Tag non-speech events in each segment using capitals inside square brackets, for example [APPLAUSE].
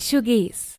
Deutschugês.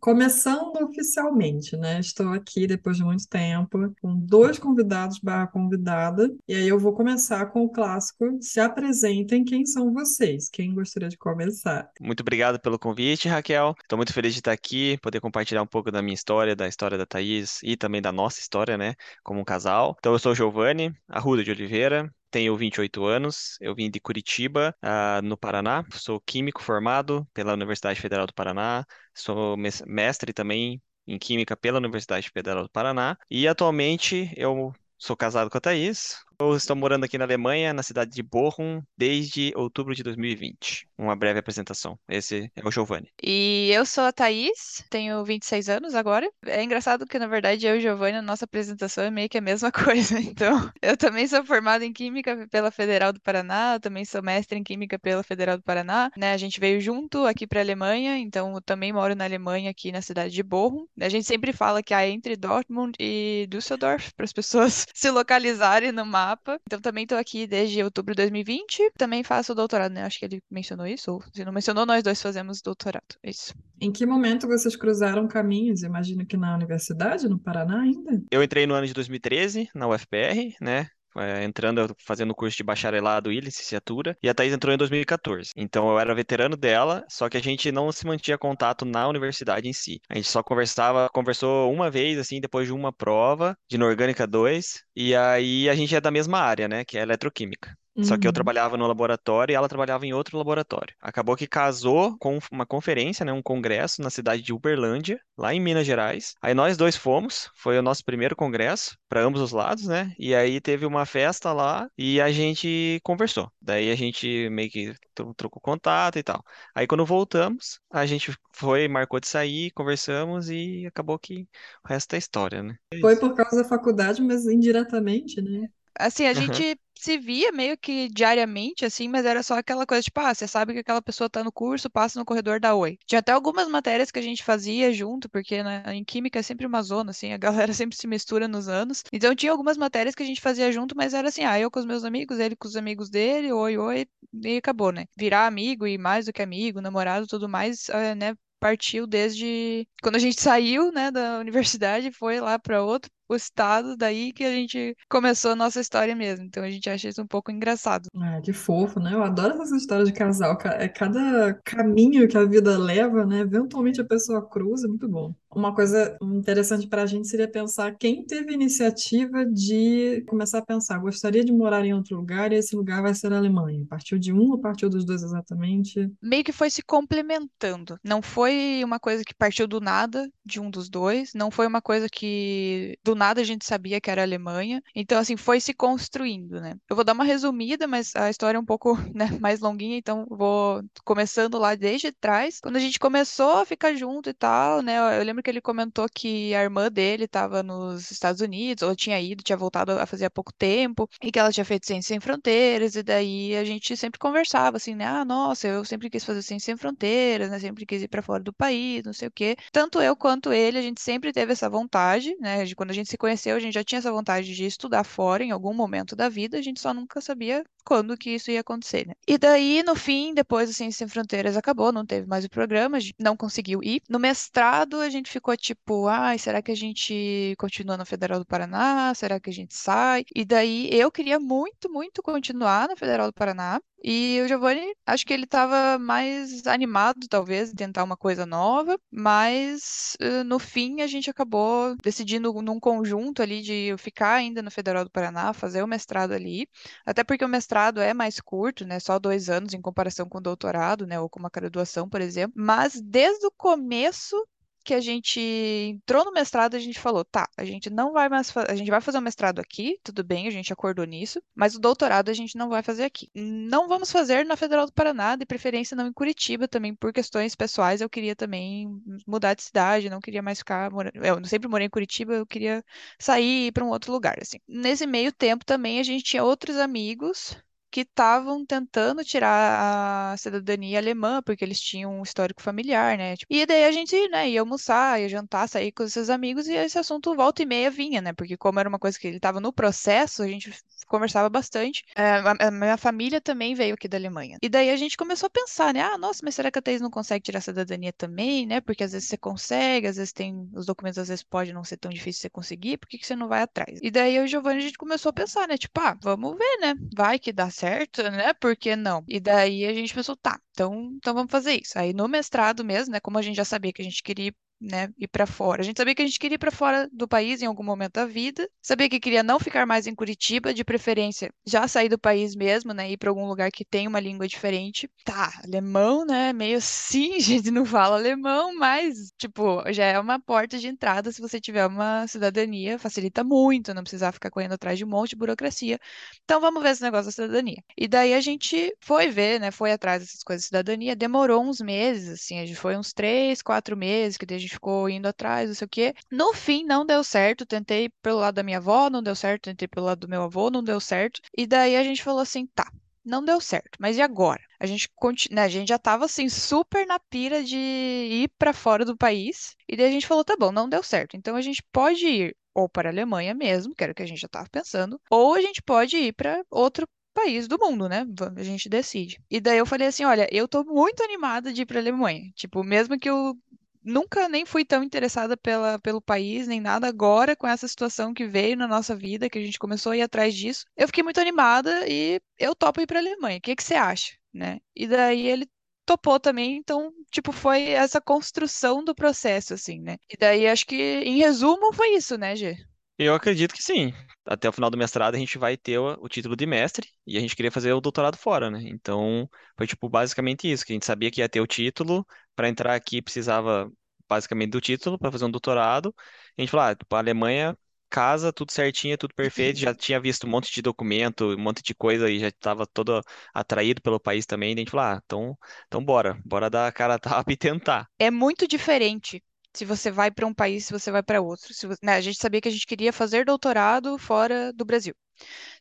Começando oficialmente, né? Estou aqui depois de muito tempo com dois convidados barra convidada. E aí eu vou começar com o clássico. Se apresentem quem são vocês. Quem gostaria de começar? Muito obrigado pelo convite, Raquel. Estou muito feliz de estar aqui, poder compartilhar um pouco da minha história, da história da Thaís e também da nossa história, né? Como um casal. Então eu sou o Giovanni Arruda de Oliveira. Tenho 28 anos, eu vim de Curitiba, uh, no Paraná. Sou químico formado pela Universidade Federal do Paraná. Sou mestre também em Química pela Universidade Federal do Paraná. E atualmente eu sou casado com a Thaís, eu estou morando aqui na Alemanha, na cidade de Bochum, desde outubro de 2020. Uma breve apresentação. Esse é o Giovanni. E eu sou a Thaís, tenho 26 anos agora. É engraçado que, na verdade, eu e o Giovanni, a nossa apresentação é meio que a mesma [LAUGHS] coisa. Então, eu também sou formada em Química pela Federal do Paraná, eu também sou mestre em Química pela Federal do Paraná. Né? A gente veio junto aqui para a Alemanha, então eu também moro na Alemanha, aqui na cidade de Bochum. A gente sempre fala que há entre Dortmund e Düsseldorf, para as pessoas [LAUGHS] se localizarem no mapa mapa. Então também estou aqui desde outubro de 2020. Também faço doutorado, né? Acho que ele mencionou isso, ou se não mencionou, nós dois fazemos doutorado. É isso. Em que momento vocês cruzaram caminhos? Imagino que na universidade, no Paraná ainda? Eu entrei no ano de 2013 na UFPR, né? É, entrando, fazendo o curso de bacharelado e licenciatura, e a Thaís entrou em 2014. Então eu era veterano dela, só que a gente não se mantinha contato na universidade em si. A gente só conversava, conversou uma vez, assim, depois de uma prova de Inorgânica 2, e aí a gente é da mesma área, né, que é eletroquímica. Só que eu Uhum. trabalhava no laboratório e ela trabalhava em outro laboratório. Acabou que casou com uma conferência, né, um congresso na cidade de Uberlândia, lá em Minas Gerais. Aí nós dois fomos, foi o nosso primeiro congresso, para ambos os lados, né? E aí teve uma festa lá e a gente conversou. Daí a gente meio que tro- trocou contato e tal. Aí quando voltamos, a gente foi, marcou de sair, conversamos e acabou que o resto é história, né? É Foi isso. por causa da faculdade, mas indiretamente, né? Assim, a Aham. gente se via meio que diariamente, assim, mas era só aquela coisa, tipo, ah, você sabe que aquela pessoa tá no curso, passa no corredor da Oi. Tinha até algumas matérias que a gente fazia junto, porque né, em química é sempre uma zona, assim, a galera [LAUGHS] sempre se mistura nos anos. Então tinha algumas matérias que a gente fazia junto, mas era assim, ah, eu com os meus amigos, ele com os amigos dele, oi, oi, e acabou, né? Virar amigo e mais do que amigo, namorado, tudo mais, eh, né? Partiu desde quando a gente [LAUGHS] saiu, né, da universidade, foi lá para outro o estado, daí que a gente começou a nossa história mesmo. Então a gente acha isso um pouco engraçado. Ah, que fofo, né? Eu adoro essas histórias de casal. Ca- É cada caminho que a vida leva, né? Eventualmente a pessoa cruza, muito bom. Uma coisa interessante para a gente seria pensar quem teve iniciativa de começar a pensar, gostaria de morar em outro lugar e esse lugar vai ser a Alemanha. Partiu de um ou partiu dos dois exatamente? Meio que foi se complementando. Não foi uma coisa que partiu do nada de um dos dois, não foi uma coisa que do nada a gente sabia que era a Alemanha. Então, assim, foi se construindo, né? Eu vou dar uma resumida, mas a história é um pouco, [LAUGHS] né, mais longuinha, então vou começando lá desde trás. Quando a gente começou a ficar junto e tal, né? Eu lembro que ele comentou que a irmã dele estava nos Estados Unidos, ou tinha ido, tinha voltado a fazer há pouco tempo, e que ela tinha feito Ciência Sem Fronteiras, e daí a gente sempre conversava assim, né? Ah, nossa, eu sempre quis fazer Ciência Sem Fronteiras, né? Sempre quis ir para fora do país, não sei o quê. Tanto eu quanto ele, a gente sempre teve essa vontade, né? De quando a gente se conheceu, a gente já tinha essa vontade de estudar fora em algum momento da vida, a gente só nunca sabia quando que isso ia acontecer, né? E daí, no fim, depois a Ciência Sem Fronteiras acabou, não teve mais o programa, a gente não conseguiu ir. No mestrado, a gente ficou tipo, ai, será que a gente continua na Federal do Paraná? Será que a gente sai? E daí, eu queria muito, muito continuar na Federal do Paraná. E o Giovanni, acho que ele estava mais animado, talvez, em tentar uma coisa nova, mas eh, no fim a gente acabou decidindo num conjunto ali de ficar ainda no Federal do Paraná, fazer o mestrado ali, até porque o mestrado é mais curto, né? Só dois anos em comparação com o doutorado, né? Ou com uma graduação, por exemplo. Mas desde o começo que a gente entrou no mestrado, a gente falou, tá, a gente não vai mais, a gente vai fazer o mestrado aqui, tudo bem, a gente acordou nisso, mas o doutorado a gente não vai fazer aqui. Não vamos fazer na Federal do Paraná, de preferência não em Curitiba também, por questões pessoais, eu queria também mudar de cidade, não queria mais ficar morando, eu sempre morei em Curitiba, eu queria sair para um outro lugar, assim. Nesse meio tempo também a gente tinha outros amigos que estavam tentando tirar a cidadania alemã, porque eles tinham um histórico familiar, né? Tipo, E daí a gente, né, ia almoçar, ia jantar, sair com os seus amigos e esse assunto volta e meia vinha, né? Porque como era uma coisa que ele estava no processo, a gente conversava bastante. É, a, a minha família também veio aqui da Alemanha. E daí a gente começou a pensar, né? Ah, nossa, mas será que a Thaís não consegue tirar a cidadania também, né? Porque às vezes você consegue, às vezes tem os documentos, às vezes pode não ser tão difícil você conseguir, por que que você não vai atrás? E daí eu e o Giovanni a gente começou a pensar, né? Tipo, ah, vamos ver, né? Vai que dá certo, né? Por que não? E daí a gente pensou, tá, então, então vamos fazer isso. Aí no mestrado mesmo, né? Como a gente já sabia que a gente queria ir né, ir para fora. A gente sabia que a gente queria ir para fora do país em algum momento da vida. Sabia que queria não ficar mais em Curitiba, de preferência já sair do país mesmo, né, ir para algum lugar que tem uma língua diferente. Tá, alemão, né, meio assim, [LAUGHS] a gente não fala alemão, mas tipo, já é uma porta de entrada se você tiver uma cidadania, facilita muito, não precisar ficar correndo atrás de um monte de burocracia. Então vamos ver esse negócio da cidadania. E daí a gente foi ver, né, foi atrás dessas coisas de cidadania, demorou uns meses, assim, a gente foi uns três, quatro meses que a ficou indo atrás, não sei o quê. No fim, não deu certo. Tentei pelo lado da minha avó, não deu certo. Tentei pelo lado do meu avô, não deu certo. E daí a gente falou assim: tá, não deu certo, mas e agora? A gente, conti- né, a gente já tava assim super na pira de ir para fora do país. E daí a gente falou: tá bom, não deu certo. Então a gente pode ir ou para a Alemanha mesmo, que era o que a gente já tava pensando, ou a gente pode ir para outro país do mundo, né? A gente decide. E daí eu falei assim, olha, eu tô muito animada de ir para a Alemanha. Tipo, mesmo que eu nunca nem fui tão interessada pela, pelo país, nem nada. Agora, com essa situação que veio na nossa vida, que a gente começou a ir atrás disso, eu fiquei muito animada e eu topo ir para a Alemanha. O que que você acha, né? E daí ele topou também, então, tipo, foi essa construção do processo, assim, né? E daí acho que, em resumo, foi isso, né, Gê? Eu acredito que sim. Até o final do mestrado a gente vai ter o, título de mestre e a gente queria fazer o doutorado fora, né? Então, foi tipo basicamente isso, que a gente sabia que ia ter o título, para entrar aqui precisava basicamente do título para fazer um doutorado. A gente falou, ah, tipo, a Alemanha casa, tudo certinho, tudo perfeito, já tinha visto um monte de documento, um monte de coisa e já estava todo atraído pelo país também. Daí a gente falou, ah, então, então bora, bora dar a cara a tapa e tentar. É muito diferente se você vai para um país, se você vai para outro. Se vo- né, a gente sabia que a gente queria fazer doutorado fora do Brasil.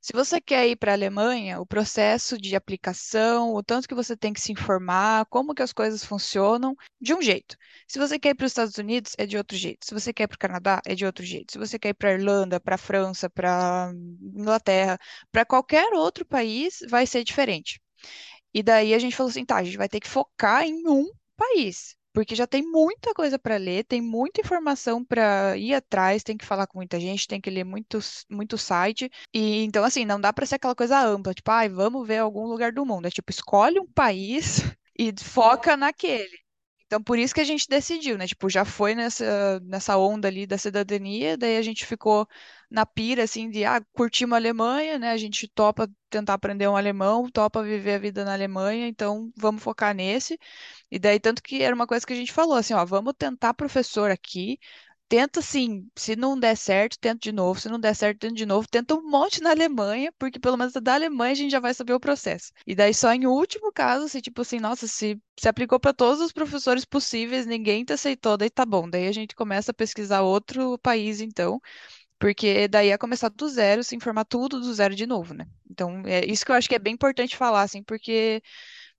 Se você quer ir para a Alemanha, o processo de aplicação, o tanto que você tem que se informar, como que as coisas funcionam, de um jeito. Se você quer ir para os Estados Unidos, é de outro jeito. Se você quer ir para o Canadá, é de outro jeito. Se você quer ir para a Irlanda, para a França, para Inglaterra, para qualquer outro país, vai ser diferente. E daí a gente falou assim, tá, a gente vai ter que focar em um país. Porque já tem muita coisa para ler, tem muita informação para ir atrás, tem que falar com muita gente, tem que ler muito, muito site. E então, assim, não dá para ser aquela coisa ampla, tipo, ai, vamos ver algum lugar do mundo. É tipo, escolhe um país [LAUGHS] e foca naquele. Então, por isso que a gente decidiu, né? Tipo, já foi nessa, nessa onda ali da cidadania, daí a gente ficou na pira, assim, de, ah, curtimos a Alemanha, né? A gente topa tentar aprender um alemão, topa viver a vida na Alemanha, então vamos focar nesse. E daí, tanto que era uma coisa que a gente falou, assim, ó, vamos tentar professor aqui, tenta assim, se não der certo, tenta de novo, se não der certo, tenta de novo, tenta um monte na Alemanha, porque pelo menos da Alemanha a gente já vai saber o processo. E daí só em último caso, se tipo assim, nossa, se se aplicou para todos os professores possíveis, ninguém te aceitou, daí tá bom, daí a gente começa a pesquisar outro país então, porque daí é começar do zero, se informar tudo do zero de novo, né? Então, é isso que eu acho que é bem importante falar assim, porque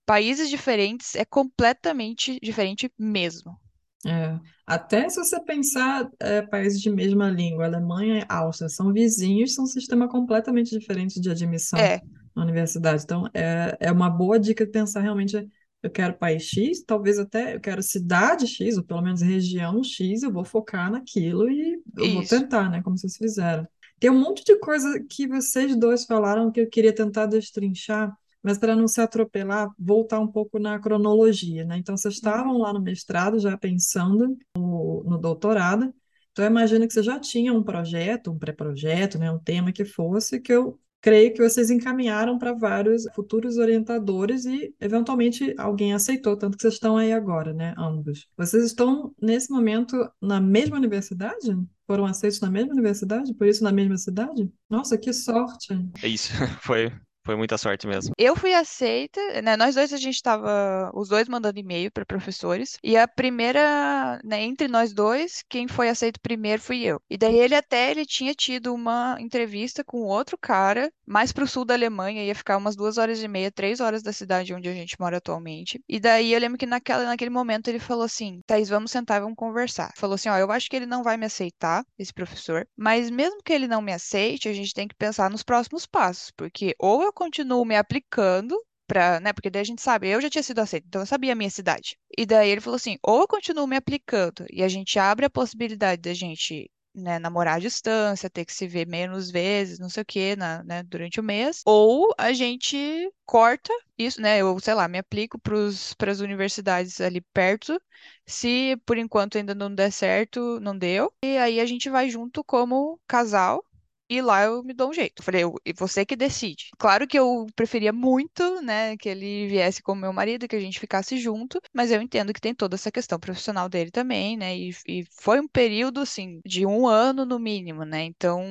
países diferentes é completamente diferente mesmo. É. Até se você pensar, é, países de mesma língua, Alemanha e Áustria são vizinhos, são um sistema completamente diferente de admissão É, na universidade. Então, é, é uma boa dica pensar realmente, eu quero país X, talvez até eu quero cidade X, ou pelo menos região X, eu vou focar naquilo e eu vou isso. tentar, né? Como vocês fizeram. Tem um monte de coisa que vocês dois falaram que eu queria tentar destrinchar, mas para não se atropelar, voltar um pouco na cronologia, né? Então, vocês Uhum. estavam lá no mestrado já pensando no, no doutorado, então eu imagino que você já tinha um projeto, um pré-projeto, né? Um tema que fosse, que eu creio que vocês encaminharam para vários futuros orientadores e, eventualmente, alguém aceitou, tanto que vocês estão aí agora, né? Ambos. Vocês estão, nesse momento, na mesma universidade? Foram aceitos na mesma universidade? Por isso, na mesma cidade? Nossa, que sorte! É isso, [LAUGHS] foi, Foi muita sorte mesmo. Eu fui aceita, né? Nós dois a gente tava, os dois mandando e-mail para professores, e a primeira, né, entre nós dois, quem foi aceito primeiro fui eu. E daí ele até ele tinha tido uma entrevista com outro cara, mais pro sul da Alemanha, ia ficar umas duas horas e meia, três horas da cidade onde a gente mora atualmente. E daí eu lembro que naquela, naquele momento ele falou assim: Thaís, vamos sentar e vamos conversar. Falou assim: ó, eu acho que ele não vai me aceitar, esse professor, mas mesmo que ele não me aceite, a gente tem que pensar nos próximos passos, porque ou eu continuo me aplicando Pra, né? Porque daí a gente sabe, eu já tinha sido aceita, então eu sabia a minha cidade. E daí ele falou assim: ou eu continuo me aplicando e a gente abre a possibilidade da gente né, namorar à distância, ter que se ver menos vezes, não sei o na, né, durante o mês, ou a gente corta isso, né? Eu, sei lá, me aplico para as universidades ali perto. Se por enquanto ainda não der certo, não deu. E aí a gente vai junto como casal e lá eu me dou um jeito. Falei, eu, você que decide. Claro que eu preferia muito, né, que ele viesse como meu marido, que a gente ficasse junto, mas eu entendo que tem toda essa questão profissional dele também, né, e, e foi um período, assim, de um ano no mínimo, né, então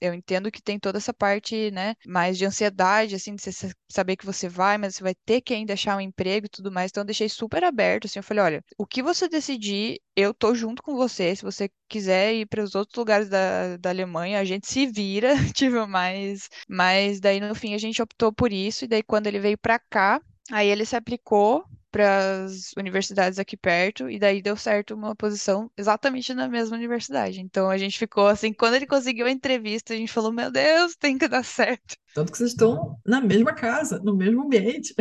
eu entendo que tem toda essa parte, né, mais de ansiedade, assim, de você saber que você vai, mas você vai ter que ainda achar um emprego e tudo mais, então eu deixei super aberto, assim, eu falei, olha, o que você decidir, eu tô junto com você, se você quiser ir para os outros lugares da, da Alemanha, a gente se vira, [LAUGHS] tipo, mas, mas daí no fim a gente optou por isso, e daí quando ele veio para cá, aí ele se aplicou para as universidades aqui perto, e daí deu certo uma posição exatamente na mesma universidade. Então a gente ficou assim, quando ele conseguiu a entrevista, a gente falou: Meu Deus, tem que dar certo. Tanto que vocês estão na mesma casa, no mesmo ambiente.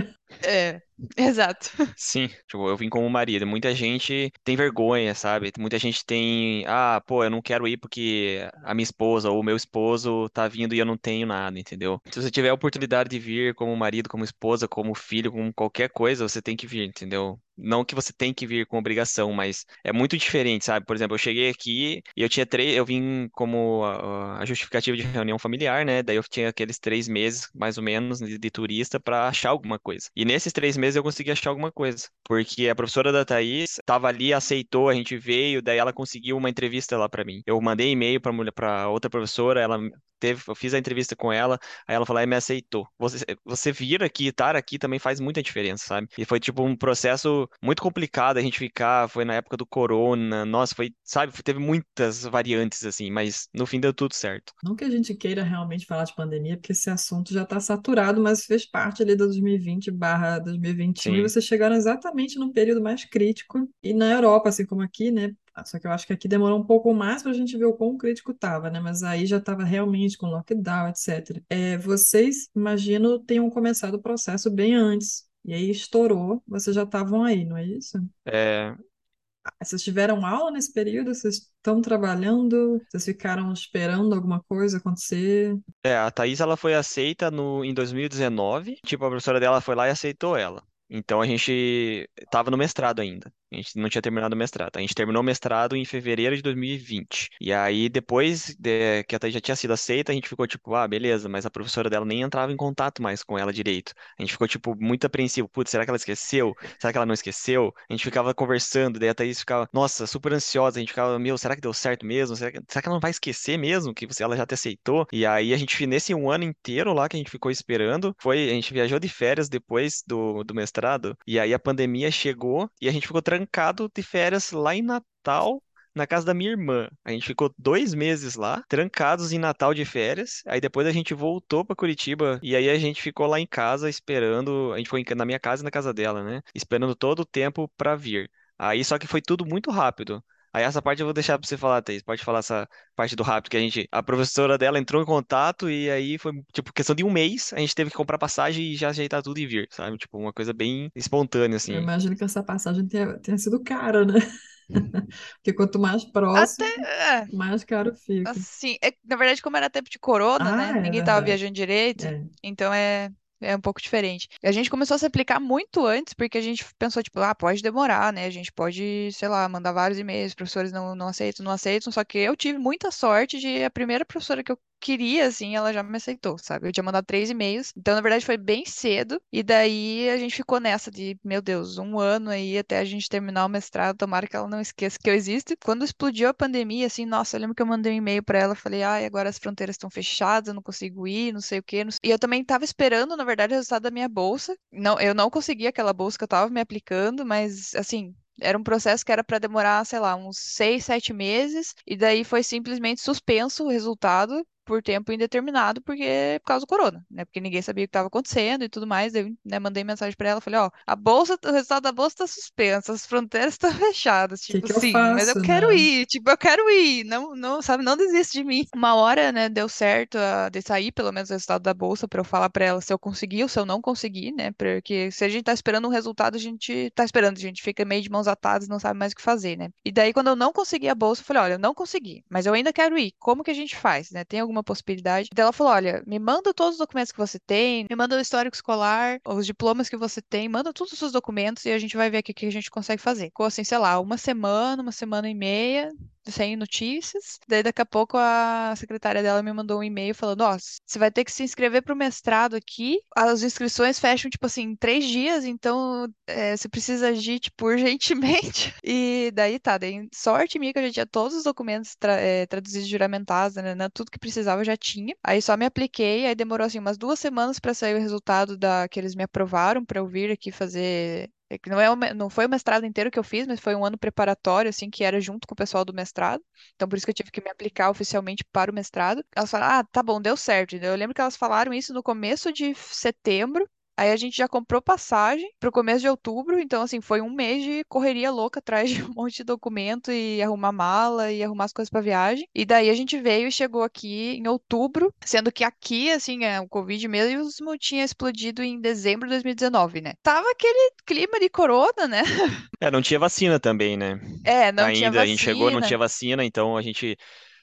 É, exato. [LAUGHS] Sim, tipo, eu vim como marido. Muita gente tem vergonha, sabe? Muita gente tem, ah, pô, eu não quero ir porque a minha esposa ou o meu esposo tá vindo e eu não tenho nada, entendeu? Se você tiver a oportunidade de vir como marido, como esposa, como filho, como qualquer coisa, você tem que vir, entendeu? Não que você tem que vir com obrigação, mas é muito diferente, sabe? Por exemplo, eu cheguei aqui e eu tinha três, eu vim como a, a justificativa de reunião familiar, né? Daí eu tinha aqueles três meses, mais ou menos, de, de turista para achar alguma coisa. E nesses três meses eu consegui achar alguma coisa, porque a professora da Thaís estava ali, aceitou, a gente veio, daí ela conseguiu uma entrevista lá para mim. Eu mandei e-mail para outra professora, ela teve, eu fiz a entrevista com ela, aí ela falou, e me aceitou. Você, você vir aqui, estar aqui também faz muita diferença, sabe? E foi tipo um processo muito complicado a gente ficar, foi na época do corona, nossa, foi, sabe, teve muitas variantes assim, mas no fim deu tudo certo. Não que a gente queira realmente falar de pandemia, porque esse assunto já está saturado, mas fez parte ali da 2020 barra 2021 Sim. e vocês chegaram exatamente no período mais crítico. E na Europa, assim como aqui, né, só que eu acho que aqui demorou um pouco mais para a gente ver o quão crítico estava, né? Mas aí já estava realmente com lockdown, etc. É, vocês, imagino, tenham começado o processo bem antes. E aí estourou, vocês já estavam aí, não é isso? É, vocês tiveram aula nesse período? Vocês estão trabalhando? Vocês ficaram esperando alguma coisa acontecer? É, a Thaís ela foi aceita no, em 2019. Tipo, a professora dela foi lá e aceitou ela. Então a gente estava no mestrado ainda. A gente não tinha terminado o mestrado. A gente terminou o mestrado em fevereiro de 2020. E aí, depois de, que a Thaís já tinha sido aceita, a gente ficou tipo, ah, beleza, mas a professora dela nem entrava em contato mais com ela direito. A gente ficou, tipo, muito apreensivo. Putz, será que ela esqueceu? Será que ela não esqueceu? A gente ficava conversando, daí a Thaís ficava, nossa, super ansiosa. A gente ficava, meu, será que deu certo mesmo? Será que, será que ela não vai esquecer mesmo que você, ela já te aceitou? E aí, a gente, nesse um ano inteiro lá que a gente ficou esperando, foi, a gente viajou de férias depois do, do mestrado, e aí a pandemia chegou e a gente ficou trancado trancado de férias lá em Natal, na casa da minha irmã. A gente ficou dois meses lá, trancados em Natal de férias. Aí depois a gente voltou para Curitiba e aí a gente ficou lá em casa esperando. A gente foi na minha casa e na casa dela, né? Esperando todo o tempo para vir. Aí só que foi tudo muito rápido. Aí essa parte eu vou deixar pra você falar, Thaís. Pode falar essa parte do rápido, que a gente, a professora dela entrou em contato e aí foi, tipo, questão de um mês, a gente teve que comprar passagem e já ajeitar tudo e vir, sabe? Tipo, uma coisa bem espontânea, assim. Eu imagino que essa passagem tenha, tenha sido cara, né? [LAUGHS] Porque quanto mais próximo, Até, é, mais caro fica. Assim, é, na verdade, como era tempo de corona, ah, né? É Ninguém tava verdade. viajando direito. É. Então é, é um pouco diferente. A gente começou a se aplicar muito antes, porque a gente pensou, tipo, ah, pode demorar, né? A gente pode, sei lá, mandar vários e-mails, professores não, não aceitam, não aceitam. Só que eu tive muita sorte de a primeira professora que eu queria, assim, ela já me aceitou, sabe? Eu tinha mandado três e-mails. Então, na verdade, foi bem cedo. E daí a gente ficou nessa de, meu Deus, um ano aí até a gente terminar o mestrado. Tomara que ela não esqueça que eu existo. Quando explodiu a pandemia, assim, nossa, eu lembro que eu mandei um e-mail pra ela. Falei, ai, agora as fronteiras estão fechadas, eu não consigo ir, não sei o quê. E eu também tava esperando, na verdade, o resultado da minha bolsa. Não, eu não consegui aquela bolsa que eu tava me aplicando, mas, assim, era um processo que era para demorar, sei lá, uns seis, sete meses, e daí foi simplesmente suspenso o resultado por tempo indeterminado, porque por causa do corona, né? Porque ninguém sabia o que estava acontecendo e tudo mais. Eu, né, mandei mensagem para ela, falei, ó, a bolsa, o resultado da bolsa tá suspenso, as fronteiras [LAUGHS] estão fechadas, Que tipo, que eu sim, mas eu faço, quero né? ir, tipo, eu quero ir, não, não, sabe, não desiste de mim. Uma hora, né, deu certo a, de sair pelo menos o resultado da bolsa para eu falar para ela se eu consegui ou se eu não consegui, né? Porque se a gente tá esperando um resultado, a gente tá esperando, a gente fica meio de mãos atadas, não sabe mais o que fazer, né? E daí quando eu não consegui a bolsa, eu falei, olha, eu não consegui, mas eu ainda quero ir. Como que a gente faz, né? Tem alguma possibilidade? Daí ela falou: olha, me manda todos os documentos que você tem, me manda o histórico escolar, os diplomas que você tem, manda todos os seus documentos e a gente vai ver aqui o que a gente consegue fazer. Ficou assim, sei lá, uma semana, uma semana e meia, sem notícias. Daí daqui a pouco a secretária dela me mandou um e-mail falando: ó, você vai ter que se inscrever para o mestrado aqui. As inscrições fecham, tipo assim, em três dias, então é, você precisa agir, tipo, [LAUGHS] urgentemente. E daí tá, daí sorte minha que eu já tinha todos os documentos tra é, traduzidos juramentados, né, né? Tudo que precisava eu já tinha. Aí só me apliquei, aí demorou assim umas duas semanas para sair o resultado da que eles me aprovaram para eu vir aqui fazer é que não, é não foi o mestrado inteiro que eu fiz, mas foi um ano preparatório, assim, que era junto com o pessoal do mestrado. Então, por isso que eu tive que me aplicar oficialmente para o mestrado. Elas falaram, ah, tá bom, deu certo. Eu lembro que elas falaram isso no começo de setembro. Aí a gente já comprou passagem pro começo de outubro, então assim, foi um mês de correria louca atrás de [LAUGHS] um monte de documento e arrumar mala e arrumar as coisas pra viagem. E daí a gente veio e chegou aqui em outubro, sendo que aqui, assim, é, o Covid mesmo tinha explodido em dezembro de 2019, né? Tava aquele clima de corona, né? [LAUGHS] É, não tinha vacina também, né? É, não tinha Ainda a gente chegou, não vacina. tinha vacina, então a gente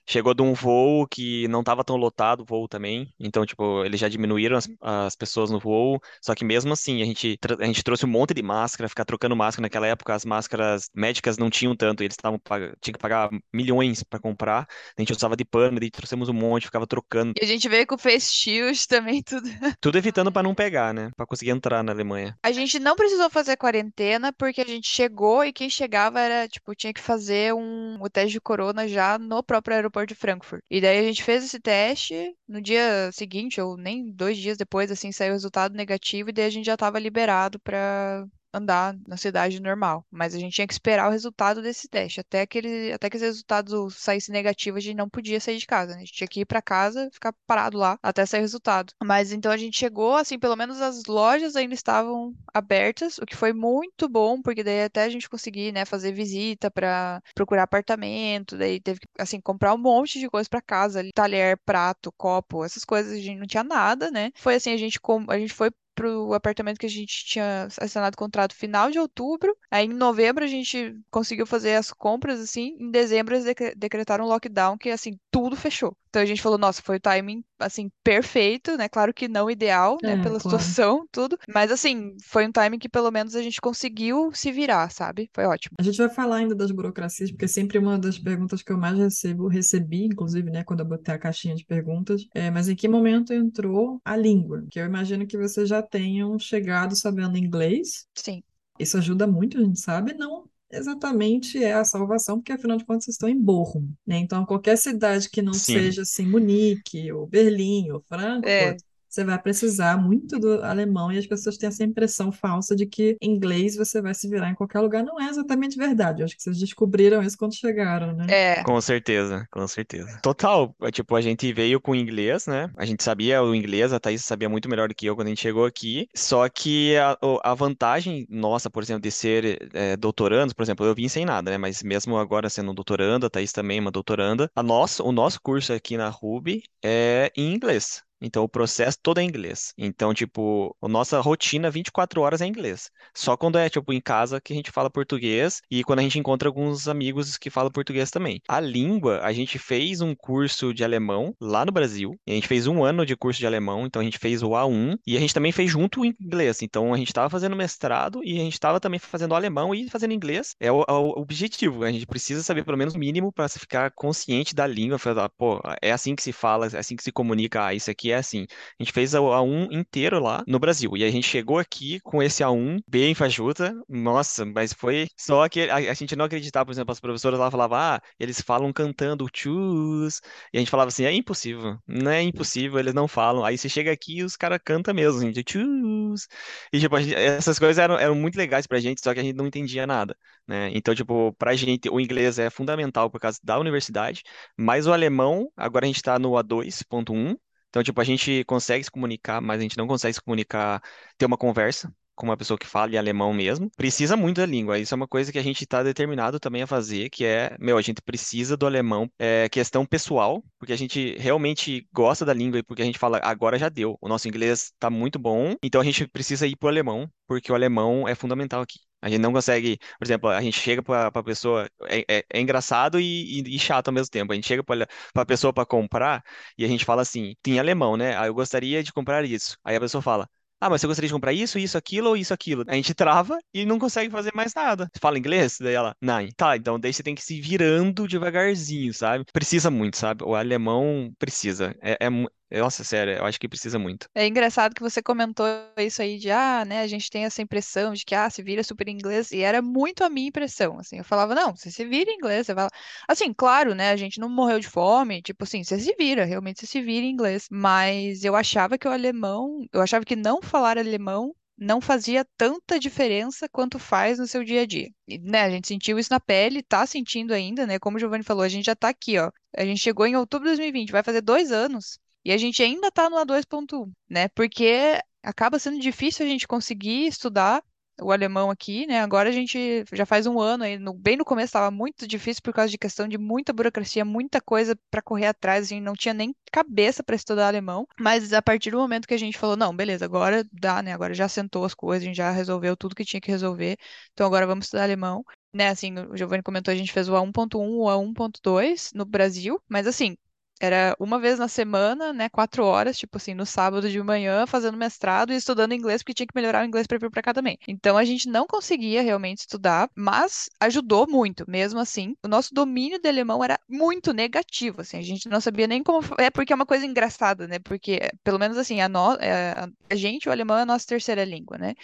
chegou de um voo que não estava tão lotado, o voo também. Então, tipo, eles já diminuíram as, as pessoas no voo. Só que mesmo assim, a gente, a gente trouxe um monte de máscara, ficar trocando máscara. Naquela época, as máscaras médicas não tinham tanto, eles estavam pag- tinha que pagar milhões para comprar. A gente usava de pano, daí trouxemos um monte, ficava trocando. E a gente veio com face shield também, [LAUGHS] tudo. Tudo evitando para não pegar, né? Para conseguir entrar na Alemanha. A gente não precisou fazer quarentena porque a gente chegou e quem chegava era, tipo, tinha que fazer um, o teste de corona já no próprio aeroporto de Frankfurt. E daí a gente fez esse teste no dia seguinte, ou nem dois dias depois, assim, saiu o resultado negativo e daí a gente já estava liberado para andar na cidade normal. Mas a gente tinha que esperar o resultado desse teste. Até que, ele, até que esse resultado saísse negativo, a gente não podia sair de casa, né? A gente tinha que ir para casa, ficar parado lá até sair o resultado. Mas então a gente chegou, assim, pelo menos as lojas ainda estavam abertas, o que foi muito bom, porque daí até a gente conseguir, né, fazer visita para procurar apartamento, daí teve que, assim, comprar um monte de coisa para casa, ali, talher, prato, copo, essas coisas, a gente não tinha nada, né? Foi assim, a gente, a gente foi pro apartamento que a gente tinha assinado contrato final de outubro. Aí em novembro a gente conseguiu fazer as compras assim. Em dezembro eles decre- decretaram um lockdown que assim tudo fechou. Então a gente falou, nossa, foi o timing assim perfeito, né? Claro que não ideal, né, É, pela claro. situação, [LAUGHS] tudo, mas assim, foi um timing que pelo menos a gente conseguiu se virar, sabe? Foi ótimo. A gente vai falar ainda das burocracias, porque é sempre uma das perguntas que eu mais recebo, recebi, inclusive, né, quando eu botei a caixinha de perguntas, é, mas em que momento entrou a língua? Que eu imagino que vocês já tenham chegado sabendo inglês. Sim. Isso ajuda muito, a gente sabe, não exatamente é a salvação, porque afinal de contas vocês estão em Bochum, né? Então, qualquer cidade que não Sim. seja assim, Munique, ou Berlim, ou Frankfurt, É, você vai precisar muito do alemão e as pessoas têm essa impressão falsa de que inglês você vai se virar em qualquer lugar. Não é exatamente verdade. Eu acho que vocês descobriram isso quando chegaram, né? é. Com certeza, com certeza. Total, é, tipo, a gente veio com inglês, né? A gente sabia o inglês, a Thaís sabia muito melhor do que eu quando a gente chegou aqui. Só que a, a vantagem nossa, por exemplo, de ser é, doutorandos, por exemplo, eu vim sem nada, né? Mas mesmo agora sendo um doutorando, a Thaís também é uma doutoranda, a nossa, o nosso curso aqui na Ruby é em inglês. Então, o processo todo é em inglês. Então, tipo, a nossa rotina 24 horas é em inglês. Só quando é, tipo, em casa que a gente fala português e quando a gente encontra alguns amigos que falam português também. A língua, a gente fez um curso de alemão lá no Brasil. A gente fez um ano de curso de alemão, então a gente fez o A1 e a gente também fez junto o inglês. Então, a gente estava fazendo mestrado e a gente estava também fazendo alemão e fazendo inglês. É o, é o objetivo. A gente precisa saber pelo menos o mínimo para ficar consciente da língua. Falar, pô, é assim que se fala, é assim que se comunica. Ah, isso aqui é assim. A gente fez a A1 inteiro lá no Brasil. E a gente chegou aqui com esse A1 bem fajuta. Nossa, mas foi só que a, a gente não acreditava, por exemplo, as professoras lá falavam, ah, eles falam cantando choose. E a gente falava assim, é impossível. Não é impossível, eles não falam. Aí você chega aqui e os caras cantam mesmo, gente, choose. E, tipo, gente, essas coisas eram, eram muito legais pra gente, só que a gente não entendia nada, né? Então, tipo, pra gente, o inglês é fundamental por causa da universidade, mas o alemão, agora a gente tá no A2.1, então, tipo, a gente consegue se comunicar, mas a gente não consegue se comunicar, ter uma conversa com uma pessoa que fala em alemão mesmo. Precisa muito da língua. Isso é uma coisa que a gente está determinado também a fazer, que é, meu, a gente precisa do alemão. É questão pessoal, porque a gente realmente gosta da língua e porque a gente fala, agora já deu. O nosso inglês está muito bom, então a gente precisa ir pro alemão, porque o alemão é fundamental aqui. A gente não consegue, por exemplo, a gente chega para a pessoa, é, é, é engraçado e, e, e, chato ao mesmo tempo. A gente chega para a pessoa para comprar e a gente fala assim, tem alemão, né? Ah, eu gostaria de comprar isso. Aí a pessoa fala, ah, mas você gostaria de comprar isso, isso, aquilo ou isso, aquilo? A gente trava e não consegue fazer mais nada. Você fala inglês? Daí ela, não. Tá, então daí você tem que se virando devagarzinho, sabe? Precisa muito, sabe? O alemão precisa. É, é, nossa, sério, eu acho que precisa muito. É engraçado que você comentou isso aí de, ah, né, a gente tem essa impressão de que, ah, se vira super inglês, e era muito a minha impressão, assim, eu falava, não, você se vira inglês, você fala, assim, claro, né, a gente não morreu de fome, tipo assim, você se vira, realmente você se vira inglês, mas eu achava que o alemão, eu achava que não falar alemão não fazia tanta diferença quanto faz no seu dia a dia. E, né, a gente sentiu isso na pele, tá sentindo ainda, né? Como o Giovanni falou, a gente já tá aqui, ó. A gente chegou em outubro de 2020, vai fazer dois anos. E a gente ainda está no A2.1, né? Porque acaba sendo difícil a gente conseguir estudar o alemão aqui, né? Agora a gente já faz um ano aí, no, bem no começo estava muito difícil por causa de questão de muita burocracia, muita coisa para correr atrás, a gente não tinha nem cabeça para estudar alemão. Mas a partir do momento que a gente falou, não, beleza, agora dá, né? Agora já sentou as coisas, a gente já resolveu tudo que tinha que resolver, então agora vamos estudar alemão. Né, assim, o Giovanni comentou, a gente fez o A1.1, o A1.2 no Brasil, mas assim, era uma vez na semana, né, quatro horas, tipo assim, no sábado de manhã, fazendo mestrado e estudando inglês, porque tinha que melhorar o inglês para vir para cá também. Então a gente não conseguia realmente estudar, mas ajudou muito, mesmo assim. O nosso domínio de alemão era muito negativo, assim, a gente não sabia nem como. É porque é uma coisa engraçada, né? Porque, pelo menos assim, a, no... É, a gente, o alemão é a nossa terceira língua, né?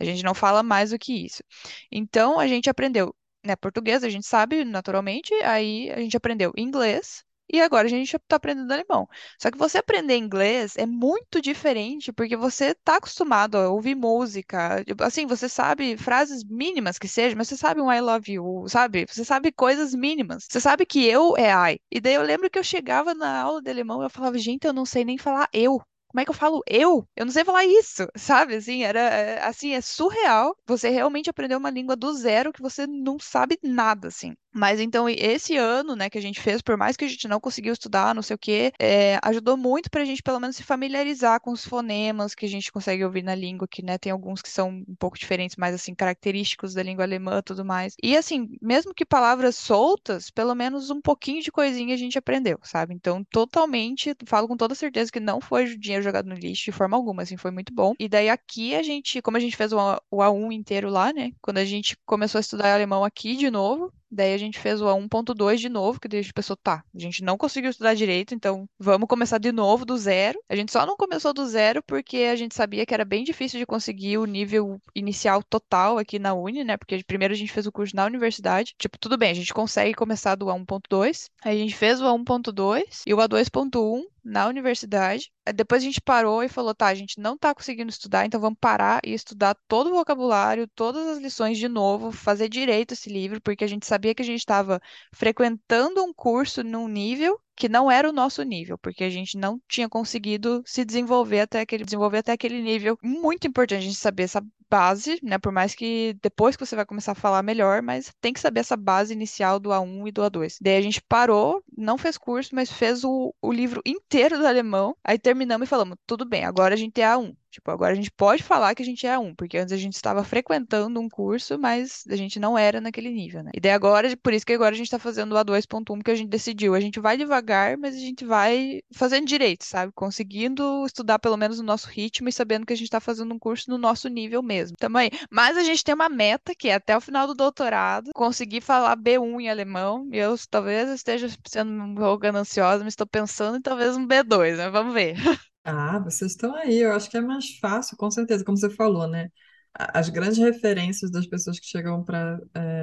A gente não fala mais do que isso. Então a gente aprendeu né, português, a gente sabe naturalmente, aí a gente aprendeu inglês, e agora a gente está aprendendo alemão. Só que você aprender inglês é muito diferente porque você está acostumado a ouvir música. Tipo, assim, você sabe frases mínimas que sejam, mas você sabe um I love you, sabe? Você sabe coisas mínimas. Você sabe que eu é I. E daí eu lembro que eu chegava na aula de alemão e eu falava, gente, eu não sei nem falar eu como é que eu falo eu? Eu não sei falar isso, [LAUGHS] sabe? Assim, era é, assim, é surreal. Você realmente aprendeu uma língua do zero que você não sabe nada, assim. Mas então, esse ano, né, que a gente fez, por mais que a gente não conseguiu estudar, não sei o quê, é, ajudou muito pra gente, pelo menos, se familiarizar com os fonemas que a gente consegue ouvir na língua, que, né, tem alguns que são um pouco diferentes, mais, assim, característicos da língua alemã e tudo mais. E, assim, mesmo que palavras soltas, pelo menos um pouquinho de coisinha a gente aprendeu, sabe? Então, totalmente, falo com toda certeza que não foi dinheiro jogado no lixo de forma alguma, assim, foi muito bom. E daí aqui a gente, como a gente fez o A1 inteiro lá, né, quando a gente começou a estudar alemão aqui de novo, Daí a gente fez o A1.2 de novo, que daí a gente pensou, tá, a gente não conseguiu estudar direito, então vamos começar de novo do zero. A gente só não começou do zero porque a gente sabia que era bem difícil de conseguir o nível inicial total aqui na Uni, né? Porque primeiro a gente fez o curso na universidade. Tipo, tudo bem, a gente consegue começar do A1.2. Aí a gente fez o A1.2 e o A2.1 na universidade. Depois a gente parou e falou: tá, a gente não tá conseguindo estudar, então vamos parar e estudar todo o vocabulário, todas as lições de novo, fazer direito esse livro, porque a gente sabia que a gente estava frequentando um curso num nível que não era o nosso nível, porque a gente não tinha conseguido se desenvolver até aquele, desenvolver até aquele nível. Muito importante a gente saber essa base, né? Por mais que depois que você vai começar a falar melhor, mas tem que saber essa base inicial do A1 e do A2. Daí a gente parou, não fez curso, mas fez o, o livro inteiro do alemão. Aí terminamos e falamos: tudo bem, agora a gente é A1. Tipo, agora a gente pode falar que a gente é A1, porque antes a gente estava frequentando um curso, mas a gente não era naquele nível, né? E daí agora, por isso que agora a gente está fazendo o A2.1, que a gente decidiu. A gente vai devagar, mas a gente vai fazendo direito, sabe? Conseguindo estudar pelo menos no nosso ritmo e sabendo que a gente está fazendo um curso no nosso nível mesmo. Também. Mas a gente tem uma meta, que é até o final do doutorado, conseguir falar B1 em alemão. E eu talvez esteja sendo um pouco gananciosa, mas estou pensando em talvez um B2, né? Vamos ver. Ah, vocês estão aí. Eu acho que é mais fácil, com certeza, como você falou, né? A- As grandes referências das pessoas que chegam para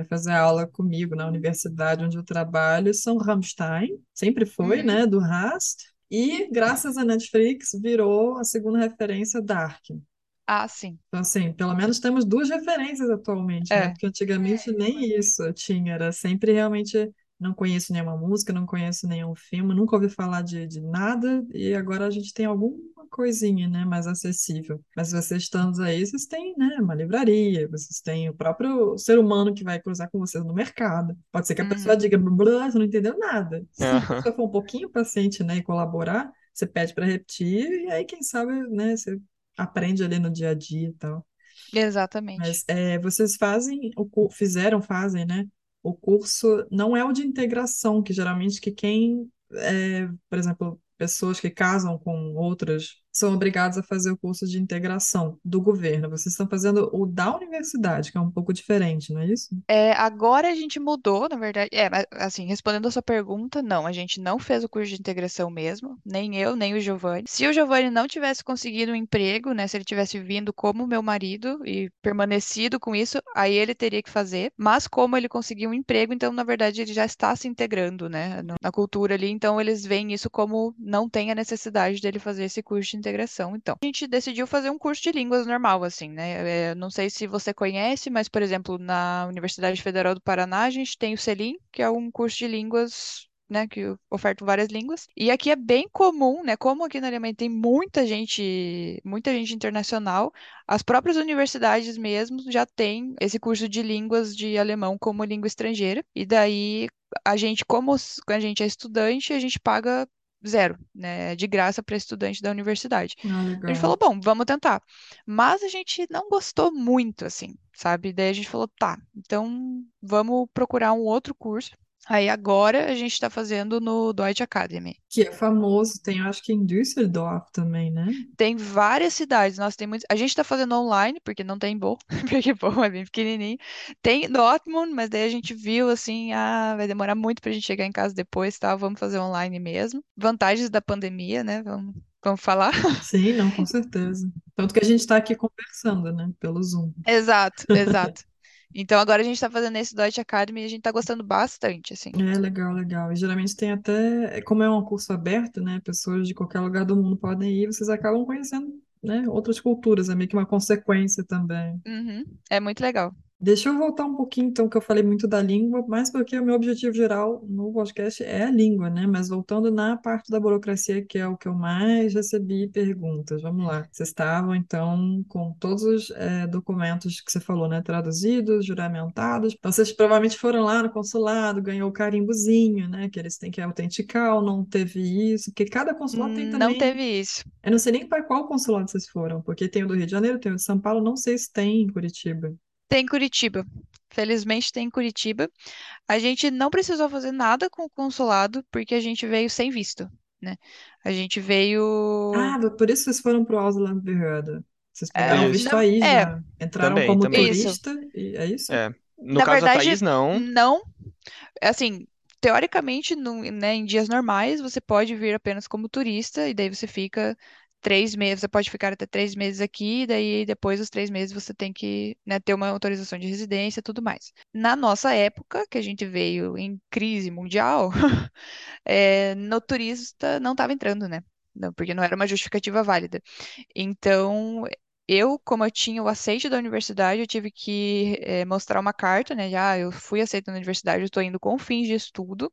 fazer aula comigo na universidade onde eu trabalho são Rammstein, sempre foi, Uhum. né? Do Rast. E, graças à Netflix, virou a segunda referência Dark. Ah, sim. Então, assim, pelo menos temos duas referências atualmente, né? É. Porque antigamente nem isso eu tinha, era sempre realmente não conheço nenhuma música, não conheço nenhum filme, nunca ouvi falar de, de nada, e agora a gente tem alguma coisinha, né, mais acessível. Mas vocês estando aí, vocês têm, né, uma livraria, vocês têm o próprio ser humano que vai cruzar com vocês no mercado. Pode ser que a pessoa Uhum. diga, blá, você não entendeu nada. Se a pessoa for um pouquinho paciente, né, e colaborar, você pede para repetir, e aí, quem sabe, né, você aprende ali no dia a dia e tal. Exatamente. Mas é, vocês fazem, fizeram, fazem, né? O curso não é o de integração, que geralmente que quem, é, por exemplo, pessoas que casam com outras são obrigados a fazer o curso de integração do governo. Vocês estão fazendo o da universidade, que é um pouco diferente, não é isso? É, agora a gente mudou, na verdade. É, assim, respondendo a sua pergunta, não, a gente não fez o curso de integração mesmo, nem eu, nem o Giovanni. Se o Giovanni não tivesse conseguido um emprego, né, se ele tivesse vindo como meu marido e permanecido com isso, aí ele teria que fazer. Mas como ele conseguiu um emprego, então, na verdade, ele já está se integrando, né, na cultura ali, então eles veem isso como não tem a necessidade dele fazer esse curso de integração. Então, a gente decidiu fazer um curso de línguas normal, assim, né? É, não sei se você conhece, mas, por exemplo, na Universidade Federal do Paraná, a gente tem o CELIM, que é um curso de línguas. Né, que oferta várias línguas. E aqui é bem comum, né? Como aqui na Alemanha tem muita gente, muita gente internacional, as próprias universidades mesmo já têm esse curso de línguas de alemão como língua estrangeira. E daí a gente, como a gente é estudante, a gente paga zero, né? De graça para estudante da universidade. Ah, A gente falou, bom, vamos tentar. Mas a gente não gostou muito, assim, sabe? Daí a gente falou, tá, então vamos procurar um outro curso. Aí agora a gente está fazendo no Deutsche Academy. Que é famoso, tem acho que em Düsseldorf também, né? Tem várias cidades, nossa, tem muitos. A gente está fazendo online, porque não tem Bonn, [LAUGHS] porque Bonn é bem pequenininho. Tem Dortmund, mas daí a gente viu assim, ah, vai demorar muito pra gente chegar em casa depois, tá? Vamos fazer online mesmo. Vantagens da pandemia, né? Vamos, vamos falar. [LAUGHS] Sim, não, com certeza. Tanto que a gente está aqui conversando, né, pelo Zoom. Exato, exato. [LAUGHS] Então agora a gente tá fazendo esse Deutsche Academy e a gente tá gostando bastante, assim. É legal, legal. E geralmente tem até, como é um curso aberto, né? Pessoas de qualquer lugar do mundo podem ir, vocês acabam conhecendo, né, outras culturas, é meio que uma consequência também. Uhum, é muito legal. Deixa eu voltar um pouquinho, então, que eu falei muito da língua, mas porque o meu objetivo geral no podcast é a língua, né? Mas voltando na parte da burocracia, que é o que eu mais recebi perguntas. Vamos lá. Vocês estavam, então, com todos os eh, documentos que você falou, né? Traduzidos, juramentados. Então, vocês provavelmente foram lá no consulado, ganhou o carimbozinho, né? Que eles têm que autenticar ou não teve isso, porque cada consulado tem Não também. teve isso. Eu não sei nem para qual consulado vocês foram, porque tem o do Rio de Janeiro, tem o de São Paulo, não sei se tem em Curitiba. Tem em Curitiba. Felizmente tem em Curitiba. A gente não precisou fazer nada com o consulado porque a gente veio sem visto, né? A gente veio. Ah, por isso vocês foram pro Auslandsbehörde. Vocês É, pegaram Isso. visto na- aí é, já. Entraram Também, como também. isso. turista, e é isso? É. No Na caso da verdade, Thaís, não. não. Assim, teoricamente, no- né, em dias normais, você pode vir apenas como turista, e daí você fica três meses, você pode ficar até três meses aqui, daí depois dos três meses você tem que, né, ter uma autorização de residência e tudo mais. Na nossa época, que a gente veio em crise mundial, é, [LAUGHS] no turista não estava entrando, né? Não, porque não era uma justificativa válida. Então, eu, como eu tinha o aceite da universidade, eu tive que eh, mostrar uma carta, né? Já eu fui aceita na universidade, eu estou indo com fins de estudo,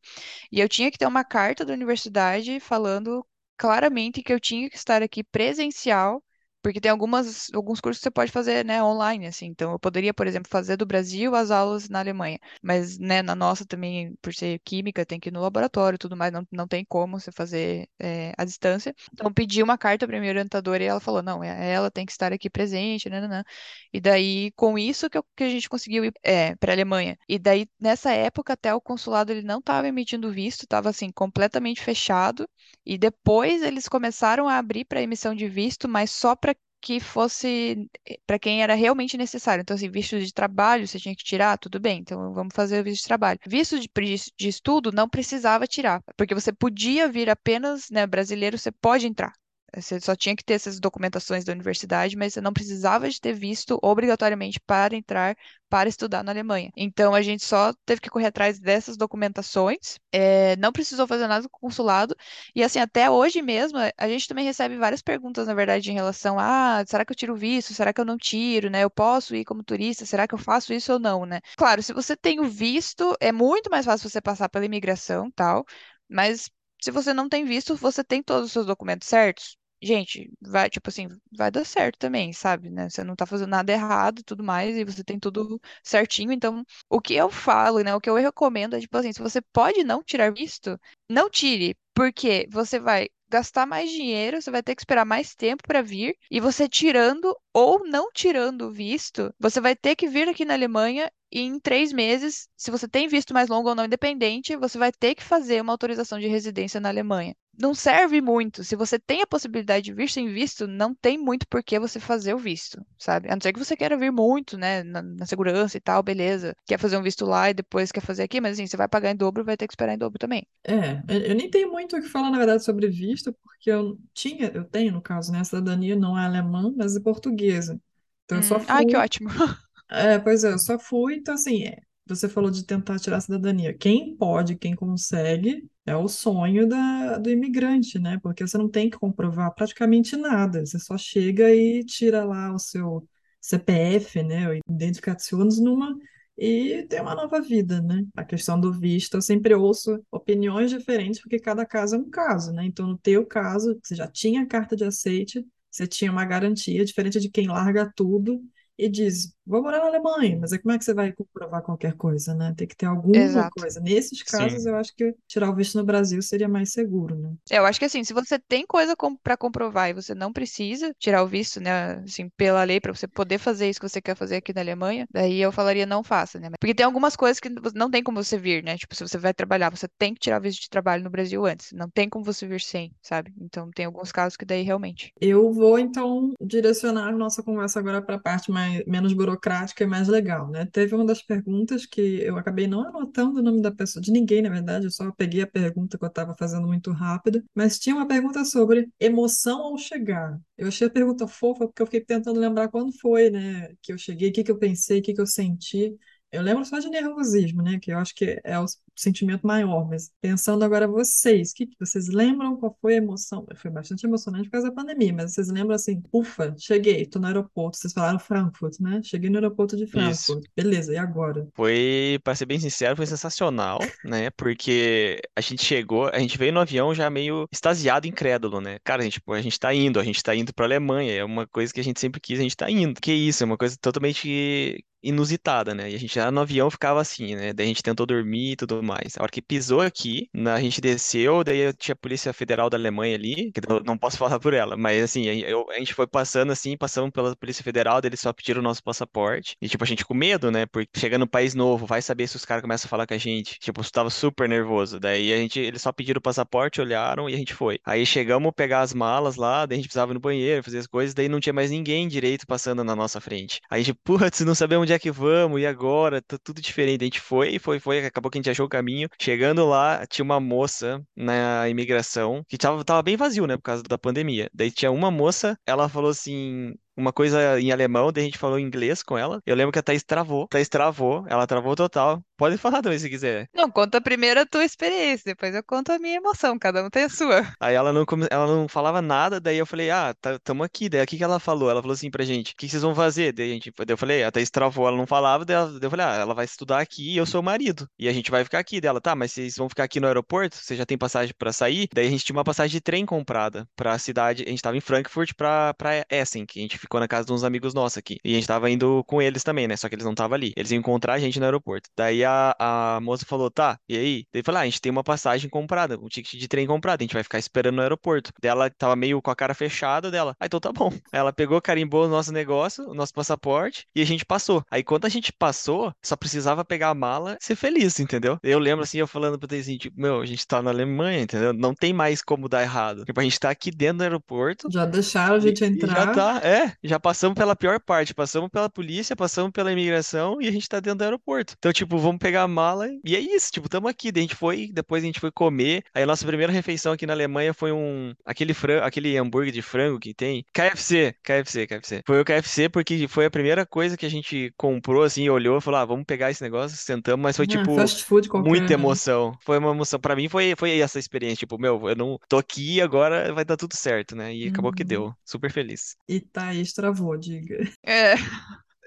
e eu tinha que ter uma carta da universidade falando claramente que eu tinha que estar aqui presencial porque tem algumas, alguns cursos que você pode fazer, né, online, assim. Então, eu poderia, por exemplo, fazer do Brasil as aulas na Alemanha. Mas, né, na nossa também, por ser química, tem que ir no laboratório e tudo mais. Não, não tem como você fazer é, à distância. Então, pedi uma carta para minha orientadora e ela falou, não, é, ela tem que estar aqui presente, né, né, né. E daí, com isso que, eu, que a gente conseguiu ir é, para Alemanha. E daí, nessa época, até o consulado, ele não estava emitindo visto, estava, assim, completamente fechado. E depois, eles começaram a abrir para emissão de visto, mas só para que fosse eh, para quem era realmente necessário. Então, assim, visto de trabalho você tinha que tirar, tudo bem, então vamos fazer o visto de trabalho. Visto de, de estudo não precisava tirar, porque você podia vir apenas, né, brasileiro, você pode entrar. Você só tinha que ter essas documentações da universidade, mas você não precisava de ter visto obrigatoriamente para entrar para estudar na Alemanha. Então a gente só teve que correr atrás dessas documentações, é, não precisou fazer nada com o consulado, e assim, até hoje mesmo, a gente também recebe várias perguntas, na verdade, em relação a, ah, será que eu tiro visto? Será que eu não tiro, né? Eu posso ir como turista? Será que eu faço isso ou não, né? Claro, se você tem o visto, é muito mais fácil você passar pela imigração, tal, mas se você não tem visto, você tem todos os seus documentos certos? gente, vai, tipo assim, vai dar certo também, sabe, né? Você não tá fazendo nada errado e tudo mais, e você tem tudo certinho. Então, o que eu falo, né? O que eu recomendo é, tipo assim, se você pode não tirar visto, não tire, porque você vai gastar mais dinheiro, você vai ter que esperar mais tempo para vir, e você tirando ou não tirando o visto, você vai ter que vir aqui na Alemanha e em três meses, se você tem visto mais longo ou não independente, você vai ter que fazer uma autorização de residência na Alemanha não serve muito. Se você tem a possibilidade de vir sem visto, não tem muito por que você fazer o visto, sabe? A não ser que você queira vir muito, né, na, na, segurança e tal, beleza. Quer fazer um visto lá e depois quer fazer aqui, mas assim, você vai pagar em dobro, vai ter que esperar em dobro também. É, eu nem tenho muito o que falar, na verdade, sobre visto, porque eu tinha, eu tenho, no caso, né, a cidadania não é alemã, mas é portuguesa. Então, hum. eu só fui... Ai, que ótimo. [LAUGHS] É, pois é, eu só fui, então assim, é, você falou de tentar tirar a cidadania. Quem pode, quem consegue, é o sonho da, do imigrante, né? Porque você não tem que comprovar praticamente nada. Você só chega e tira lá o seu CPF, né? O Identificaciones numa e tem uma nova vida, né? A questão do visto, eu sempre ouço opiniões diferentes, porque cada caso é um caso, né? Então, no teu caso, você já tinha a carta de aceite, você tinha uma garantia, diferente de quem larga tudo e diz, vou morar na Alemanha, mas aí como é que você vai comprovar qualquer coisa, né? Tem que ter alguma Exato. coisa. Nesses casos, Sim. eu acho que tirar o visto no Brasil seria mais seguro, né? Eu acho que assim, se você tem coisa com, para comprovar e você não precisa tirar o visto, né, assim, pela lei, para você poder fazer isso que você quer fazer aqui na Alemanha, daí eu falaria não faça, né? Porque tem algumas coisas que não tem como você vir, né? Tipo, se você vai trabalhar, você tem que tirar o visto de trabalho no Brasil antes. Não tem como você vir sem, sabe? Então tem alguns casos que daí realmente. Eu vou, então, direcionar a nossa conversa agora para a parte mais, menos burocrática e mais legal, né? Teve uma das perguntas que eu acabei não anotando o nome da pessoa, de ninguém, na verdade, eu só peguei a pergunta que eu estava fazendo muito rápido, mas tinha uma pergunta sobre emoção ao chegar. Eu achei a pergunta fofa porque eu fiquei tentando lembrar quando foi, né, que eu cheguei, o que que eu pensei, o que que eu senti. Eu lembro só de nervosismo, né? Que eu acho que é o sentimento maior. Mas pensando agora vocês, que vocês lembram qual foi a emoção? Foi bastante emocionante por causa da pandemia, mas vocês lembram assim, ufa, cheguei, tô no aeroporto. Vocês falaram Frankfurt, né? Cheguei no aeroporto de Frankfurt. Isso. Beleza, e agora? Foi, para ser bem sincero, foi sensacional, né? Porque a gente chegou, a gente veio no avião já meio extasiado, incrédulo, né? Cara, a gente, pô, a gente tá indo, a gente tá indo pra Alemanha, é uma coisa que a gente sempre quis, a gente tá indo. Que isso, é uma coisa totalmente inusitada, né? E a gente já no avião ficava assim, né? Daí a gente tentou dormir e tudo mais. A hora que pisou aqui, na- a gente desceu, daí tinha a Polícia Federal da Alemanha ali, que eu não posso [LAUGHS] falar por ela, mas assim, eu- a gente foi passando assim, passamos pela Polícia Federal, daí eles só pediram o nosso passaporte. E tipo, a gente com medo, né? Porque chega no país novo, vai saber se os caras começam a falar com a gente. Tipo, eu tava super nervoso. Daí a gente, eles só pediram o passaporte, olharam e a gente foi. Aí chegamos pegar as malas lá, daí a gente precisava ir no banheiro, fazer as coisas, daí não tinha mais ninguém direito passando na nossa frente. Aí a gente, [LAUGHS] putz, não sabemos onde é que vamos, e agora? Tá tudo diferente. A gente foi, foi, foi, acabou que a gente achou o caminho. Chegando lá, tinha uma moça na imigração que tava, tava bem vazio, né, por causa da pandemia. Daí tinha uma moça, ela falou assim. Uma coisa em alemão, daí a gente falou em inglês com ela. Eu lembro que a Thaís travou. A Thaís travou, ela travou total. Pode falar também se quiser. Não, conta primeiro a tua experiência, depois eu conto a minha emoção, cada um tem a sua. Aí ela não, come- ela não falava nada, daí eu falei, ah, tá, tamo aqui. Daí o que que ela falou? Ela falou assim pra gente, o que que vocês vão fazer? Daí, a gente, daí eu falei, a Thaís travou, ela não falava, daí, ela- daí eu falei, ah, ela vai estudar aqui e eu sou o marido. E a gente vai ficar aqui. Dela, tá, mas vocês vão ficar aqui no aeroporto? Você já tem passagem pra sair? Daí a gente tinha uma passagem de trem comprada pra cidade, a gente tava em Frankfurt pra, pra Essen, que a gente ficou na casa de uns amigos nossos aqui. E a gente tava indo com eles também, né? Só que eles não estavam ali. Eles iam encontrar a gente no aeroporto. Daí a, a moça falou, tá, e aí? Daí falei, ah, a gente tem uma passagem comprada, um ticket de trem comprado, a gente vai ficar esperando no aeroporto. Daí ela tava meio com a cara fechada dela. Ah, então tá bom. Ela pegou, carimbou o nosso negócio, o nosso passaporte, e a gente passou. Aí quando a gente passou, só precisava pegar a mala e ser feliz, entendeu? Eu lembro assim, eu falando pra assim, tipo, meu, a gente tá na Alemanha, entendeu? Não tem mais como dar errado. Tipo, a gente tá aqui dentro do aeroporto. Já deixaram a gente E, e já entrar. tá, é, já passamos pela pior parte, passamos pela polícia, passamos pela imigração e a gente tá dentro do aeroporto. Então, tipo, vamos pegar a mala e é isso, tipo, tamo aqui. Daí a gente foi, depois a gente foi comer. Aí a nossa primeira refeição aqui na Alemanha foi um, aquele frango, aquele hambúrguer de frango que tem. KFC, KFC, KFC. Foi o KFC porque foi a primeira coisa que a gente comprou, assim, olhou e falou, ah, vamos pegar esse negócio, sentamos, mas foi, É, tipo, fast food qualquer, muita né? emoção. Foi uma emoção. Pra mim foi, foi essa experiência, tipo, meu, eu não tô aqui agora vai dar tudo certo, né? E acabou que Uhum. deu. Super feliz. E Thaís travou, diga. É.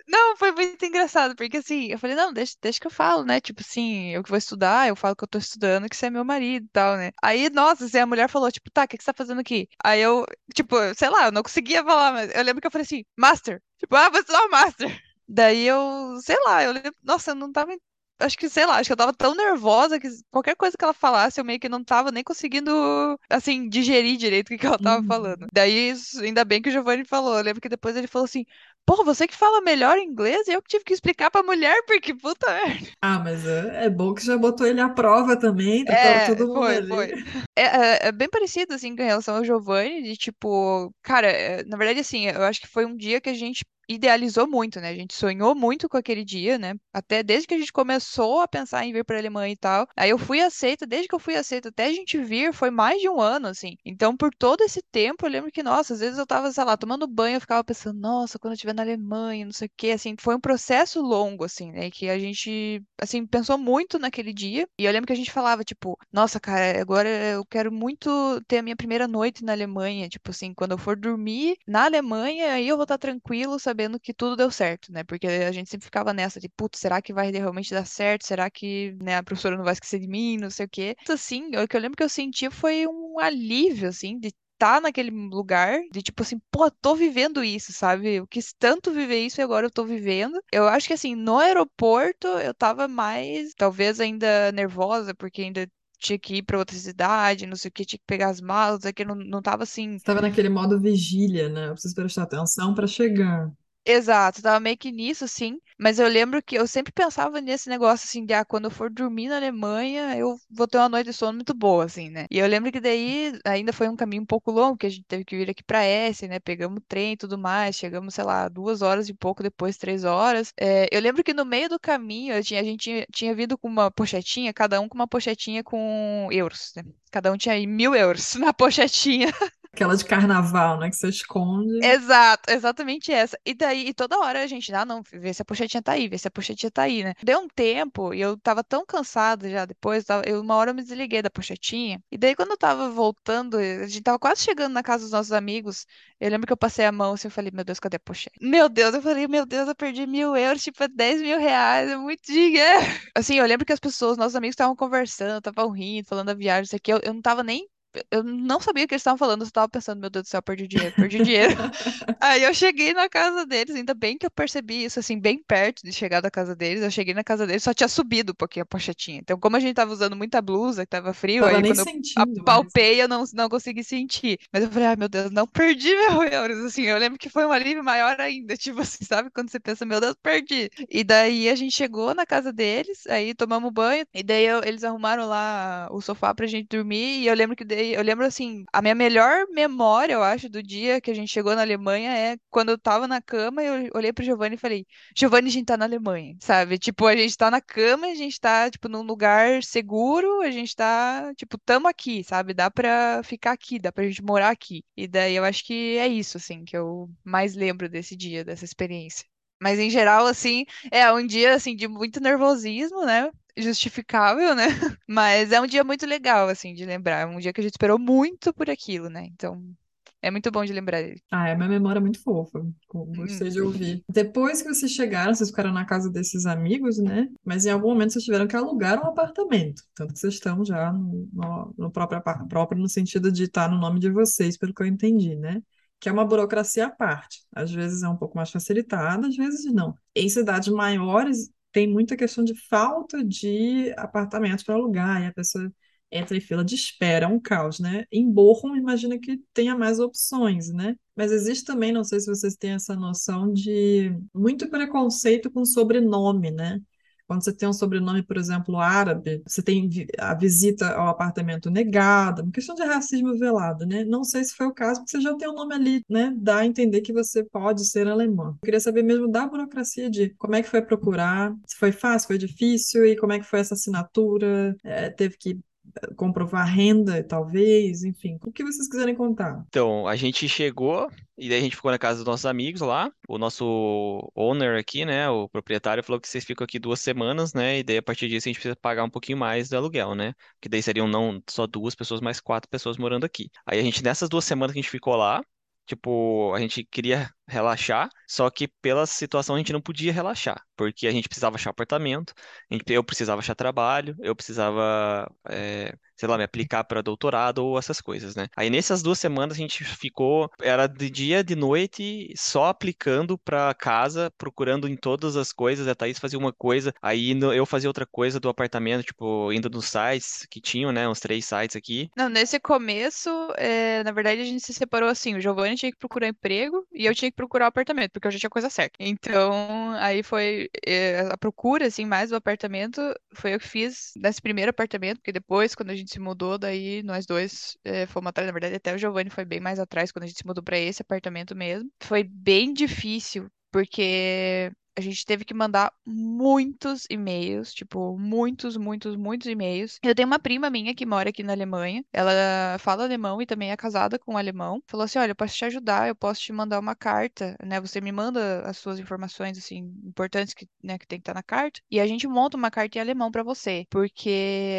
Não, foi muito engraçado, porque assim, eu falei, não, deixa, deixa que eu falo, né? Tipo assim, eu que vou estudar, eu falo que eu tô estudando, que você é meu marido e tal, né? Aí, nossa, assim, a mulher falou, tipo, tá, o que que você tá fazendo aqui? Aí eu, tipo, sei lá, eu não conseguia falar, mas eu lembro que eu falei assim, Master. Tipo, ah, vou estudar o Master. Daí eu, sei lá, eu lembro, nossa, eu não tava. Acho que, sei lá, acho que eu tava tão nervosa que qualquer coisa que ela falasse, eu meio que não tava nem conseguindo, assim, digerir direito o que ela tava Uhum. falando. Daí, ainda bem que o Giovanni falou. Eu lembro que depois ele falou assim: Pô, você que fala melhor inglês e eu que tive que explicar pra mulher, [LAUGHS] porque puta merda. Ah, mas é, é bom que já botou ele à prova também, tá É, todo mundo foi, ali. foi. É, é- é bem parecido, assim, com relação ao Giovanni, de tipo, cara, é, na verdade, assim, eu acho que foi um dia que a gente idealizou muito, né? A gente sonhou muito com aquele dia, né? Até desde que a gente começou a pensar em vir pra Alemanha e tal. Aí eu fui aceita, desde que eu fui aceita até a gente vir, foi mais de um ano, assim. Então, por todo esse tempo, eu lembro que, nossa, às vezes eu tava, sei lá, tomando banho, eu ficava pensando, nossa, quando eu estiver na Alemanha, não sei o quê, assim, foi um processo longo, assim, né? Que a gente, assim, pensou muito naquele dia. E eu lembro que a gente falava, tipo, nossa, cara, agora eu quero muito ter a minha primeira noite na Alemanha. Tipo assim, quando eu for dormir na Alemanha, aí eu vou estar tranquilo, sabendo que tudo deu certo, né? Porque a gente sempre ficava nessa, de, putz, será que vai realmente dar certo? Será que, né, a professora não vai esquecer de mim? Não sei o quê. Assim, o que eu lembro que eu sentia foi um alívio, assim, de estar naquele lugar, de tipo assim, pô, tô vivendo isso, sabe? Eu quis tanto viver isso e agora eu tô vivendo. Eu acho que assim, no aeroporto eu tava mais, talvez ainda nervosa, porque ainda tinha que ir pra outra cidade, não sei o que, tinha que pegar as malas, aqui não, não tava assim. Estava naquele modo vigília, né? Eu preciso prestar atenção para chegar. Exato, tava meio que nisso, sim. Mas eu lembro que eu sempre pensava nesse negócio assim, de ah, quando eu for dormir na Alemanha, eu vou ter uma noite de sono muito boa, assim, né? E eu lembro que daí ainda foi um caminho um pouco longo, que a gente teve que vir aqui pra Essen, né? Pegamos trem e tudo mais, chegamos, sei lá, duas horas e pouco depois, três horas. É, eu lembro que no meio do caminho tinha, a gente tinha, tinha vindo com uma pochetinha, cada um com uma pochetinha com euros, né? Cada um tinha aí mil euros [LAUGHS] na pochetinha. Aquela de carnaval, né? Que você esconde. Exato, exatamente essa. E daí, e toda hora a gente, ah, não, vê se a pochetinha tá aí, vê se a pochetinha tá aí, né? Deu um tempo e eu tava tão cansada já depois, eu, uma hora eu me desliguei da pochetinha. E daí, quando eu tava voltando, a gente tava quase chegando na casa dos nossos amigos. Eu lembro que eu passei a mão assim, eu falei, meu Deus, cadê a pochete? Meu Deus, eu falei, meu Deus, eu perdi mil euros, tipo, é 10 mil reais, é muito dinheiro. [LAUGHS] Assim, eu lembro que as pessoas, nossos amigos estavam conversando, estavam rindo, falando da viagem, isso aqui, eu, eu não tava nem. Eu não sabia o que eles estavam falando, eu só tava pensando, meu Deus do céu, perdi dinheiro, perdi dinheiro. [LAUGHS] Aí eu cheguei na casa deles, ainda bem que eu percebi isso, assim, bem perto de chegar da casa deles. Eu cheguei na casa deles, só tinha subido um pouquinho a pochetinha. Então, como a gente tava usando muita blusa, que tava frio, Tava aí quando eu sentindo mais. apalpei, eu não, não consegui sentir. Mas eu falei, ai meu Deus, não perdi meu [LAUGHS] euros. Assim, eu lembro que foi um alívio maior ainda, [LAUGHS] tipo assim, sabe? Quando você pensa, meu Deus, perdi. E daí a gente chegou na casa deles, aí tomamos banho, e daí eu- eles arrumaram lá o sofá pra gente dormir, e eu lembro que daí eu lembro assim, a minha melhor memória, eu acho, do dia que a gente chegou na Alemanha é quando eu tava na cama eu olhei pro Giovanni e falei: Giovanni, a gente tá na Alemanha, sabe? Tipo, a gente tá na cama, a gente tá, tipo, num lugar seguro, a gente tá, tipo, tamo aqui, sabe? Dá pra ficar aqui, dá pra gente morar aqui. E daí eu acho que é isso, assim, que eu mais lembro desse dia, dessa experiência. Mas em geral, assim, é um dia assim de muito nervosismo, né? Justificável, né? [LAUGHS] Mas é um dia muito legal, assim, de lembrar. É um dia que a gente esperou muito por aquilo, né? Então, é muito bom de lembrar dele. Ah, é uma memória muito fofa. Gostei de ouvir. Depois que vocês chegaram, vocês ficaram na casa desses amigos, né? Mas em algum momento vocês tiveram que alugar um apartamento. Tanto que vocês estão já no, no, no próprio, próprio no sentido de estar no nome de vocês, pelo que eu entendi, né? Que é uma burocracia à parte. Às vezes é um pouco mais facilitada, às vezes não. Em cidades maiores, tem muita questão de falta de apartamentos para alugar, e a pessoa entra em fila de espera, é um caos, né? Em Bochum, imagina que tenha mais opções, né? Mas existe também, não sei se vocês têm essa noção de muito preconceito com sobrenome, né? Quando você tem um sobrenome, por exemplo, árabe, você tem a visita ao apartamento negada, uma questão de racismo velado, né? Não sei se foi o caso, porque você já tem o nome ali, né? Dá a entender que você pode ser alemã. Eu queria saber mesmo da burocracia de como é que foi procurar, se foi fácil, foi difícil, e como é que foi essa assinatura, É, teve que comprovar renda, talvez, enfim, o que vocês quiserem contar. Então, a gente chegou e daí a gente ficou na casa dos nossos amigos lá. O nosso owner aqui, né, o proprietário falou que vocês ficam aqui duas semanas, né, e daí a partir disso a gente precisa pagar um pouquinho mais do aluguel, né, que daí seriam não só duas pessoas, mas quatro pessoas morando aqui. Aí a gente, nessas duas semanas que a gente ficou lá, tipo, a gente queria relaxar, só que pela situação a gente não podia relaxar, porque a gente precisava achar apartamento, eu precisava achar trabalho, eu precisava, é, sei lá, me aplicar para doutorado ou essas coisas, né? Aí nessas duas semanas a gente ficou, era de dia, de noite, só aplicando para casa, procurando em todas as coisas. A Thaís fazia uma coisa, aí eu fazia outra coisa do apartamento, tipo, indo nos sites que tinham, né? Uns três sites aqui. Não, nesse começo, é, na verdade, a gente se separou assim. O Giovanni tinha que procurar emprego e eu tinha que procurar o apartamento, porque eu já tinha coisa certa. Então, aí foi é, a procura, assim, mais do apartamento, foi eu que fiz nesse primeiro apartamento, porque depois, quando a gente se mudou, daí nós dois é, fomos atrás. Na verdade, até o Giovanni foi bem mais atrás quando a gente se mudou para esse apartamento mesmo. Foi bem difícil, porque a gente teve que mandar muitos e-mails, tipo, muitos, muitos, muitos e-mails. Eu tenho uma prima minha que mora aqui na Alemanha. Ela fala alemão e também é casada com um alemão. Falou assim: "Olha, eu posso te ajudar, eu posso te mandar uma carta, né? Você me manda as suas informações assim importantes que, né, que tem que estar na carta e a gente monta uma carta em alemão para você, porque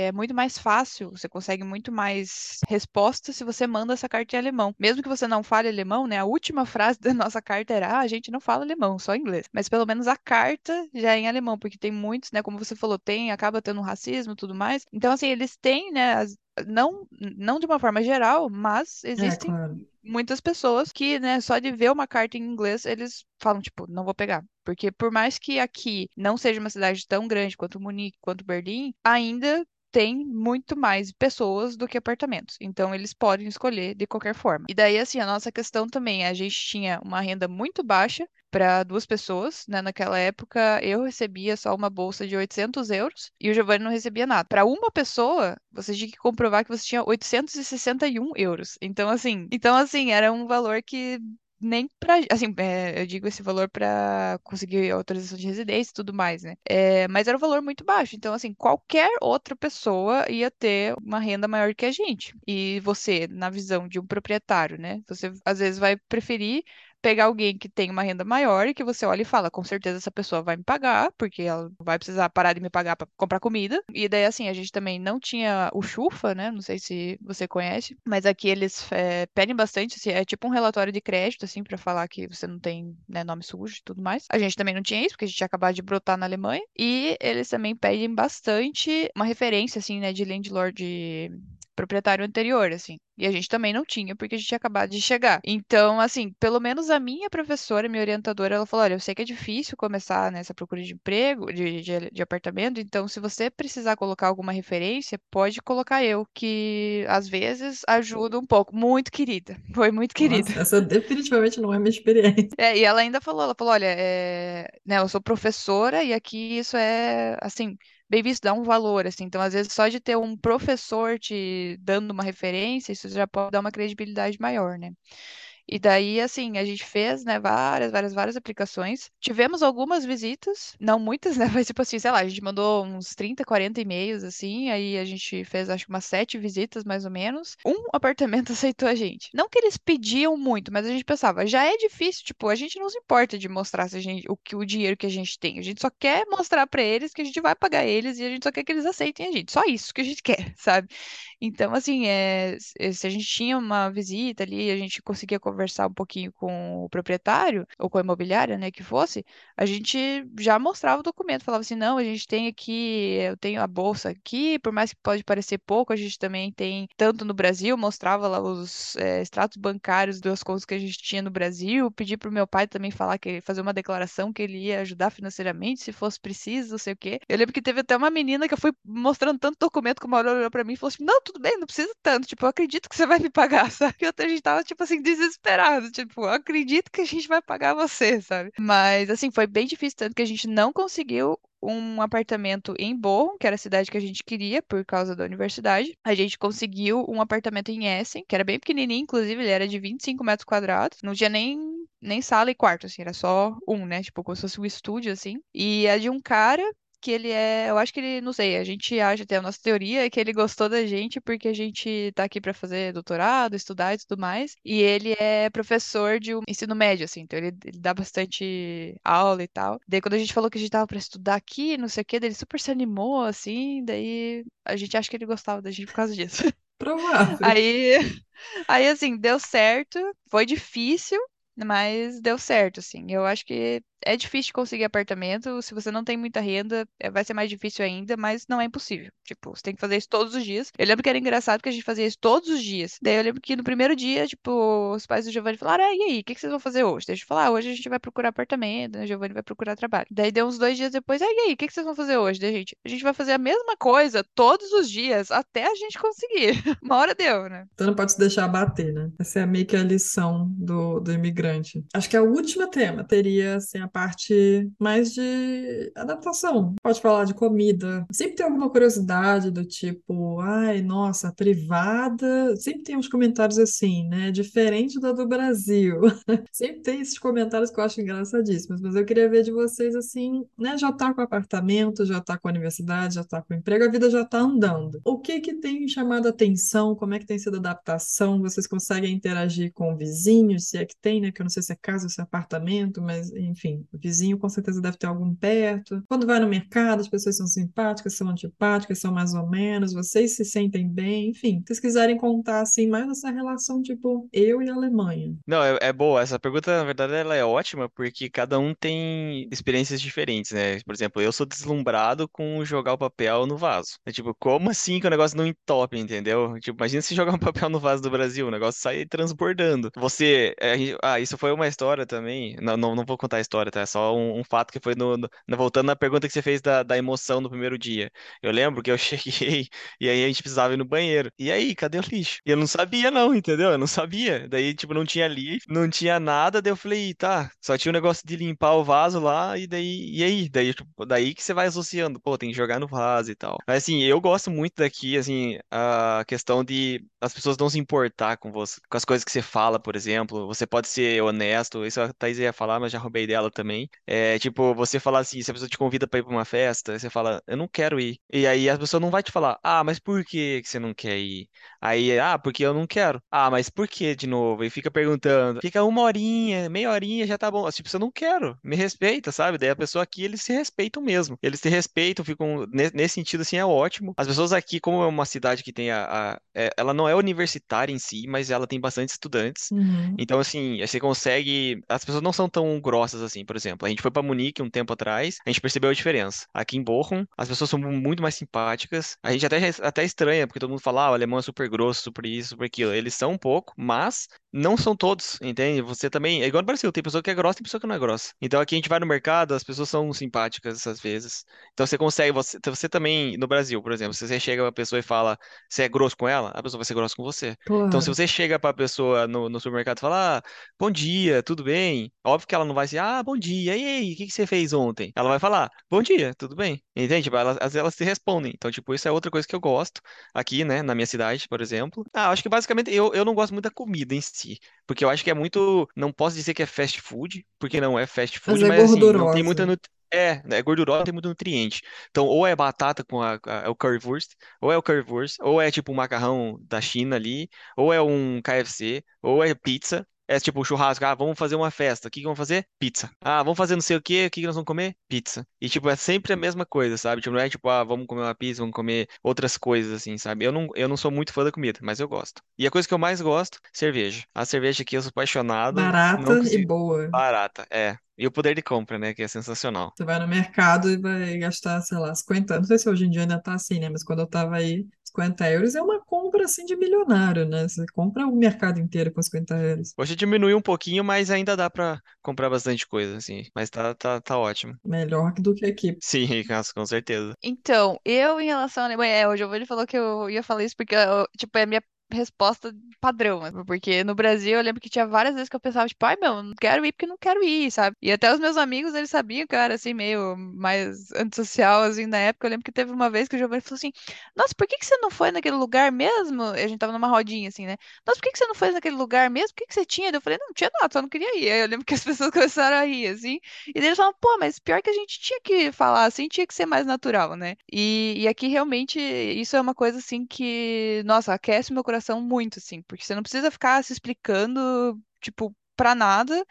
é muito mais fácil, você consegue muito mais respostas se você manda essa carta em alemão. Mesmo que você não fale alemão, né? A última frase [LAUGHS] da nossa carta era: "Ah, a gente não fala alemão, só inglês". Mas pelo menos a carta já é em alemão, porque tem muitos, né? Como você falou, tem, acaba tendo racismo e tudo mais. Então, assim, eles têm, né? as- não, não de uma forma geral, mas É, existem claro. muitas pessoas que, né, só de ver uma carta em inglês, eles falam, tipo, não vou pegar. Porque por mais que aqui não seja uma cidade tão grande quanto Munique, quanto Berlim, ainda tem muito mais pessoas do que apartamentos. Então, eles podem escolher de qualquer forma. E daí, assim, a nossa questão também, a gente tinha uma renda muito baixa para duas pessoas, né? Naquela época, eu recebia só uma bolsa de 800 euros e o Giovanni não recebia nada. Para uma pessoa, você tinha que comprovar que você tinha 861 euros. Então, assim, então, assim, era um valor que nem pra. Assim, é, eu digo esse valor pra conseguir autorização de residência e tudo mais, né? É, mas era um valor muito baixo. Então, assim, qualquer outra pessoa ia ter uma renda maior que a gente. E você, na visão de um proprietário, né? Você às vezes vai preferir pegar alguém que tem uma renda maior e que você olha e fala, com certeza essa pessoa vai me pagar, porque ela vai precisar parar de me pagar para comprar comida. E daí, assim, a gente também não tinha o Chufa, né? Não sei se você conhece, mas aqui eles é, pedem bastante, assim, é tipo um relatório de crédito, assim, para falar que você não tem, né, nome sujo e tudo mais. A gente também não tinha isso, porque a gente tinha acabado de brotar na Alemanha. E eles também pedem bastante uma referência, assim, né, de landlord proprietário anterior, assim. E a gente também não tinha, porque a gente tinha acabado de chegar. Então, assim, pelo menos a minha professora, minha orientadora, ela falou: olha, eu sei que é difícil começar nessa procura de emprego, de, de, de apartamento, então se você precisar colocar alguma referência, pode colocar eu, que às vezes ajuda um pouco. Muito querida. [LAUGHS] Foi muito querida. Nossa, essa definitivamente não é minha experiência. É, e ela ainda falou, ela falou, olha, é, né, eu sou professora e aqui isso é, assim, bem visto, dá um valor, assim. Então, às vezes, só de ter um professor te dando uma referência, isso já pode dar uma credibilidade maior, né? E daí, assim, a gente fez, né, várias, várias, várias aplicações. Tivemos algumas visitas, não muitas, né? Mas, tipo assim, sei lá, a gente mandou uns 30, 40 e-mails, assim. Aí a gente fez, acho que umas sete visitas, mais ou menos. Um apartamento aceitou a gente. Não que eles pediam muito, mas a gente pensava, já é difícil, tipo, a gente não se importa de mostrar se a gente, o, que, o dinheiro que a gente tem. A gente só quer mostrar pra eles que a gente vai pagar eles e a gente só quer que eles aceitem a gente. Só isso que a gente quer, sabe? Então, assim, é, se a gente tinha uma visita ali, a gente conseguia conversar conversar um pouquinho com o proprietário, ou com a imobiliária, né, que fosse, a gente já mostrava o documento, falava assim, não, a gente tem aqui, eu tenho a bolsa aqui, por mais que pode parecer pouco, a gente também tem, tanto no Brasil, mostrava lá os é, extratos bancários das contas que a gente tinha no Brasil, pedi pro meu pai também falar que fazer uma declaração que ele ia ajudar financeiramente, se fosse preciso, não sei o quê. Eu lembro que teve até uma menina que eu fui mostrando tanto documento que uma hora olhou pra mim e falou assim, não, tudo bem, não precisa tanto, tipo, eu acredito que você vai me pagar, [LAUGHS] sabe? E outra gente tava, tipo assim, desesperada desesperado, tipo, acredito que a gente vai pagar você, sabe? Mas, assim, foi bem difícil, tanto que a gente não conseguiu um apartamento em Bochum, que era a cidade que a gente queria por causa da universidade. A gente conseguiu um apartamento em Essen, que era bem pequenininho, inclusive ele era de 25 metros quadrados. Não tinha nem, nem sala e quarto, assim, era só um, né? Tipo, como se fosse um estúdio, assim. E é de um cara que ele é, eu acho que ele, não sei, a gente acha, até a nossa teoria é que ele gostou da gente porque a gente tá aqui para fazer doutorado, estudar e tudo mais, e ele é professor de um ensino médio, assim, então ele, ele dá bastante aula e tal. Daí quando a gente falou que a gente tava para estudar aqui, não sei o quê, daí ele super se animou, assim, daí a gente acha que ele gostava da gente por causa disso. [LAUGHS] Provável. Aí, aí assim, deu certo, foi difícil, mas deu certo, assim. Eu acho que é difícil conseguir apartamento. Se você não tem muita renda, é, vai ser mais difícil ainda, mas não é impossível. Tipo, você tem que fazer isso todos os dias. Eu lembro que era engraçado que a gente fazia isso todos os dias. Daí eu lembro que no primeiro dia, tipo, os pais do Giovanni falaram: ah, e aí, o que vocês vão fazer hoje? Deixa eu falar: ah, hoje a gente vai procurar apartamento, né? O Giovanni vai procurar trabalho. Daí deu uns dois dias depois: ah, e aí, o que vocês vão fazer hoje? Daí, gente, a gente vai fazer a mesma coisa todos os dias até a gente conseguir. [LAUGHS] Uma hora deu, né? Então não pode se deixar abater, né? Essa é meio que a lição do, do imigrante. Acho que a última tema teria, assim, a parte mais de adaptação. Pode falar de comida. Sempre tem alguma curiosidade do tipo, ai, nossa, privada. Sempre tem uns comentários assim, né? Diferente da do Brasil. [LAUGHS] Sempre tem esses comentários que eu acho engraçadíssimos. Mas eu queria ver de vocês assim, né? Já tá com apartamento, já tá com a universidade, já tá com emprego, a vida já tá andando. O que que tem chamado atenção? Como é que tem sido a adaptação? Vocês conseguem interagir com vizinhos, se é que tem, né? Que eu não sei se é casa ou se é apartamento, mas enfim, o vizinho com certeza deve ter algum perto. Quando vai no mercado, as pessoas são simpáticas, são antipáticas, são mais ou menos, vocês se sentem bem, enfim. Se vocês quiserem contar assim mais essa relação tipo eu e a Alemanha. Não, é, é boa. Essa pergunta, na verdade, ela é ótima porque cada um tem experiências diferentes, né? Por exemplo, eu sou deslumbrado com jogar o papel no vaso. É tipo, como assim que o negócio não entope, entendeu? Tipo, imagina se [LAUGHS] jogar um papel no vaso do Brasil, o negócio sai transbordando. Você, é, ah, isso foi uma história também. Não, não, não vou contar a história, tá? É só um, um fato que foi no, no- voltando na pergunta que você fez da, da emoção no primeiro dia. Eu lembro que eu [LAUGHS] cheguei e aí a gente precisava ir no banheiro. E aí, cadê o lixo? E eu não sabia, não, entendeu? Eu não sabia. Daí, tipo, não tinha lixo, não tinha nada. Daí eu falei, tá, só tinha o negócio de limpar o vaso lá. E daí, e aí? Daí, tipo, daí que você vai associando, pô, tem que jogar no vaso e tal. Mas assim, eu gosto muito daqui, assim, a questão de as pessoas não se importar com você, com as coisas que você fala, por exemplo. Você pode ser honesto, isso a Thaís ia falar, mas já roubei dela também. É tipo, você falar assim, se a pessoa te convida pra ir pra uma festa, você fala, eu não quero ir. E aí a pessoa não vai te falar, ah, mas por que você não quer ir? Aí, ah, porque eu não quero. Ah, mas por que de novo? E fica perguntando, fica uma horinha, meia horinha, já tá bom. Tipo, eu não quero, me respeita, sabe? Daí a pessoa aqui, eles se respeitam mesmo. Eles se respeitam, ficam, ne- nesse sentido, assim, é ótimo. As pessoas aqui, como é uma cidade que tem a, a- é- ela não é universitária em si, mas ela tem bastante estudantes. Uhum. Então, assim, você consegue. As pessoas não são tão grossas assim, por exemplo. A gente foi pra Munique um tempo atrás, a gente percebeu a diferença. Aqui em Bochum, as pessoas são muito mais simpáticas. A gente até, até estranha, porque todo mundo fala, ah, o alemão é super grosso, super isso, super aquilo. Eles são um pouco, mas não são todos, entende? Você também. É igual no Brasil, tem pessoa que é grossa e tem pessoa que não é grossa. Então aqui a gente vai no mercado, as pessoas são simpáticas às vezes. Então você consegue. Você, você também, no Brasil, por exemplo, se você chega pra pessoa e fala, você é grosso com ela, a pessoa vai ser grossa com você. Então, se você chega pra pessoa no, no supermercado e fala, ah, bom dia, tudo bem? Óbvio que ela não vai dizer, ah, bom dia, e aí, o que que você fez ontem? Ela vai falar, bom dia, tudo bem? Entende? Tipo, elas, vezes elas se respondem. Então, tipo, isso é outra coisa que eu gosto aqui, né, na minha cidade, por exemplo. Ah, acho que basicamente eu, eu não gosto muito da comida em si, porque eu acho que é muito, não posso dizer que é fast food, porque não é fast Mas food, é mas assim, não tem muita gordurosa. nut- é, é gordurosa, não tem muito nutriente. Então, ou é batata com a, a- é o currywurst, ou é o currywurst, ou é tipo um macarrão da China ali, ou é um KFC, ou é pizza. É tipo churrasco, ah, vamos fazer uma festa. O que que vamos fazer? Pizza. Ah, vamos fazer não sei o quê, o que que nós vamos comer? Pizza. E tipo, é sempre a mesma coisa, sabe? Tipo, não é tipo, ah, vamos comer uma pizza, vamos comer outras coisas assim, sabe? Eu não, eu não sou muito fã da comida, mas eu gosto. E a coisa que eu mais gosto, cerveja. A cerveja aqui eu sou apaixonado, Barata e boa. Barata, é. E o poder de compra, né, que é sensacional. Você vai no mercado e vai gastar, sei lá, 50, não sei se hoje em dia ainda tá assim, né? Mas quando eu tava aí, 50 euros é uma compra assim de milionário, né? Você compra o mercado inteiro com 50 euros. Hoje diminuiu um pouquinho, mas ainda dá pra comprar bastante coisa, assim. Mas tá, tá, tá ótimo. Melhor do que aqui. Sim, [LAUGHS] com com certeza. Então, eu em relação à Alemanha, é, o Giovanni falou que eu ia falar isso porque, eu- tipo, é a minha resposta padrão, né? porque no Brasil eu lembro que tinha várias vezes que eu pensava, tipo, ai meu, não quero ir porque não quero ir, sabe? E até os meus amigos, eles sabiam que eu era, assim, meio mais antissocial, assim, na época. Eu lembro que teve uma vez que o Giovanni falou assim, nossa, por que que você não foi naquele lugar mesmo? A gente tava numa rodinha, assim, né? Nossa, por que que você não foi naquele lugar mesmo? O que que você tinha? Eu falei, não, não tinha nada, só não queria ir. Aí eu lembro que as [LAUGHS] pessoas começaram a rir, assim, e eles falaram, pô, mas pior que a gente tinha que falar assim, tinha que ser mais natural, né? E, e aqui realmente isso é uma coisa assim que, nossa, aquece meu coração muito, assim, porque você não precisa ficar se explicando, tipo, pra nada.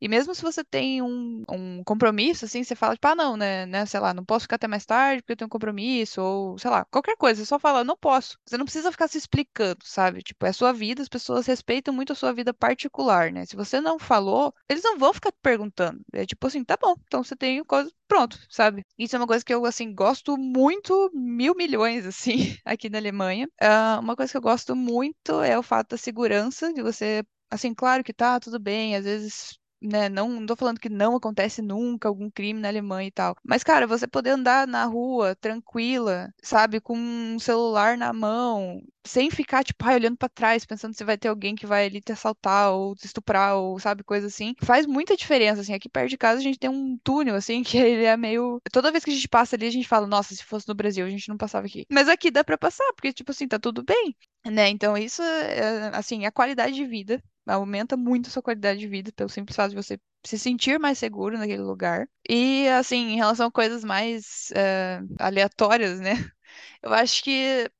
E mesmo se você tem um, um compromisso, assim, você fala, tipo, ah, não, né, né, sei lá, não posso ficar até mais tarde porque eu tenho um compromisso, ou sei lá, qualquer coisa, você só fala, não posso. Você não precisa ficar se explicando, sabe? Tipo, é sua vida, as pessoas respeitam muito a sua vida particular, né? Se você não falou, eles não vão ficar te perguntando. É tipo assim, tá bom, então você tem coisa, pronto, sabe? Isso é uma coisa que eu, assim, gosto muito, mil milhões, [LAUGHS] assim, aqui na Alemanha. Ah, uma coisa que eu gosto muito é o fato da segurança, de você, assim, claro que tá, tudo bem, às vezes né? Não, não tô falando que não acontece nunca algum crime na Alemanha e tal. Mas, cara, você poder andar na rua tranquila, sabe, com um celular na mão, sem ficar, tipo, ai, olhando pra trás, pensando se vai ter alguém que vai ali te assaltar ou te estuprar ou, sabe, coisa assim, faz muita diferença, assim. Aqui perto de casa a gente tem um túnel, assim, [LAUGHS] que ele é meio. Toda vez que a gente passa ali, a gente fala, nossa, se fosse no Brasil, a gente não passava aqui. Mas aqui dá pra passar, porque, tipo assim, tá tudo bem, né? Então, isso, é, assim, a qualidade de vida aumenta muito a sua qualidade de vida pelo simples fato de você se sentir mais seguro naquele lugar. E, assim, em relação a coisas mais eh, aleatórias, né? [LAUGHS] Eu acho que,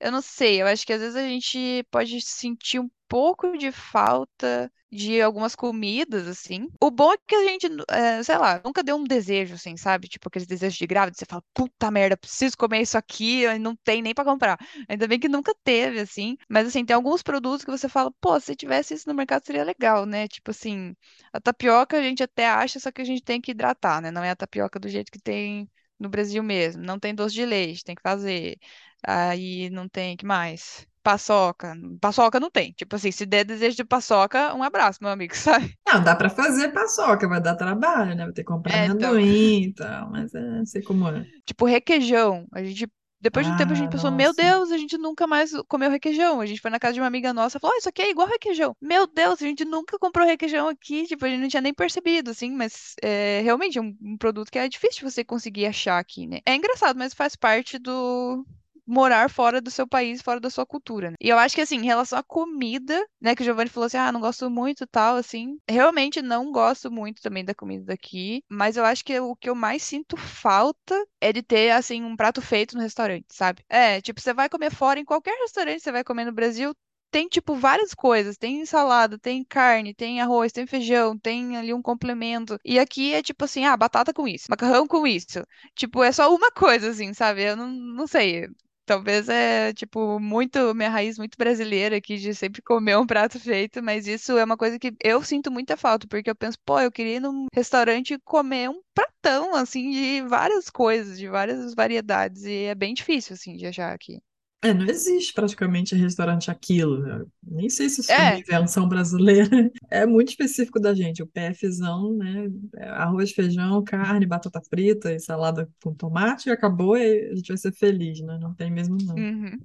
eu não sei, eu acho que às vezes a gente pode sentir um pouco de falta de algumas comidas, assim. O bom é que a gente, eh, sei lá, nunca deu um desejo, assim, sabe? Tipo aqueles desejos de grávida, você fala, puta merda, preciso comer isso aqui, não tem nem pra comprar. Ainda bem que nunca teve, assim. Mas, assim, tem alguns produtos que você fala, pô, se tivesse isso no mercado seria legal, né? Tipo assim, a tapioca a gente até acha, só que a gente tem que hidratar, né? Não é a tapioca do jeito que tem no Brasil mesmo. Não tem doce de leite, tem que fazer. Aí não tem, que mais? Paçoca. Paçoca não tem. Tipo assim, se der desejo de paçoca, um abraço, meu amigo, [LAUGHS] sabe? Não, dá pra fazer paçoca, vai dar trabalho, né? Vai ter que comprar É, então. amendoim e tal, mas é, sei como é. Tipo, requeijão. A gente. Depois de um tempo a gente Ah, pensou, meu nossa. Deus, a gente nunca mais comeu requeijão. A gente foi na casa de uma amiga nossa e falou, oh, isso aqui é igual requeijão. Meu Deus, a gente nunca comprou requeijão aqui. Tipo, a gente não tinha nem percebido, assim, mas é realmente é um, um produto que é difícil você conseguir achar aqui, né? É engraçado, mas faz parte do morar fora do seu país, fora da sua cultura, né? E eu acho que, assim, em relação à comida, né, que o Giovanni falou assim, ah, não gosto muito tal, assim, realmente não gosto muito também da comida daqui, mas eu acho que o que eu mais sinto falta é de ter, assim, um prato feito no restaurante, sabe? É, tipo, você vai comer fora, em qualquer restaurante você vai comer no Brasil, tem, tipo, várias coisas. Tem salada, tem carne, tem arroz, tem feijão, tem ali um complemento. E aqui é tipo assim, ah, batata com isso, macarrão com isso. Tipo, é só uma [LAUGHS] coisa, assim, sabe? Eu não, não sei. Talvez é, tipo, muito, minha raiz muito brasileira aqui de sempre comer um prato [LAUGHS] feito, mas isso é uma coisa que eu sinto muita falta, porque eu penso, pô, eu queria ir num restaurante comer um pratão, assim, de várias coisas, de várias variedades, e é bem difícil, assim, de achar aqui. É, não existe praticamente restaurante aquilo. né? Nem sei se isso É, invenção brasileira. [LAUGHS] É muito específico da gente. O PFzão, né? é Arroz, feijão, carne, batata frita e salada com tomate e acabou e a gente vai ser feliz, né? Não tem mesmo não. uhum,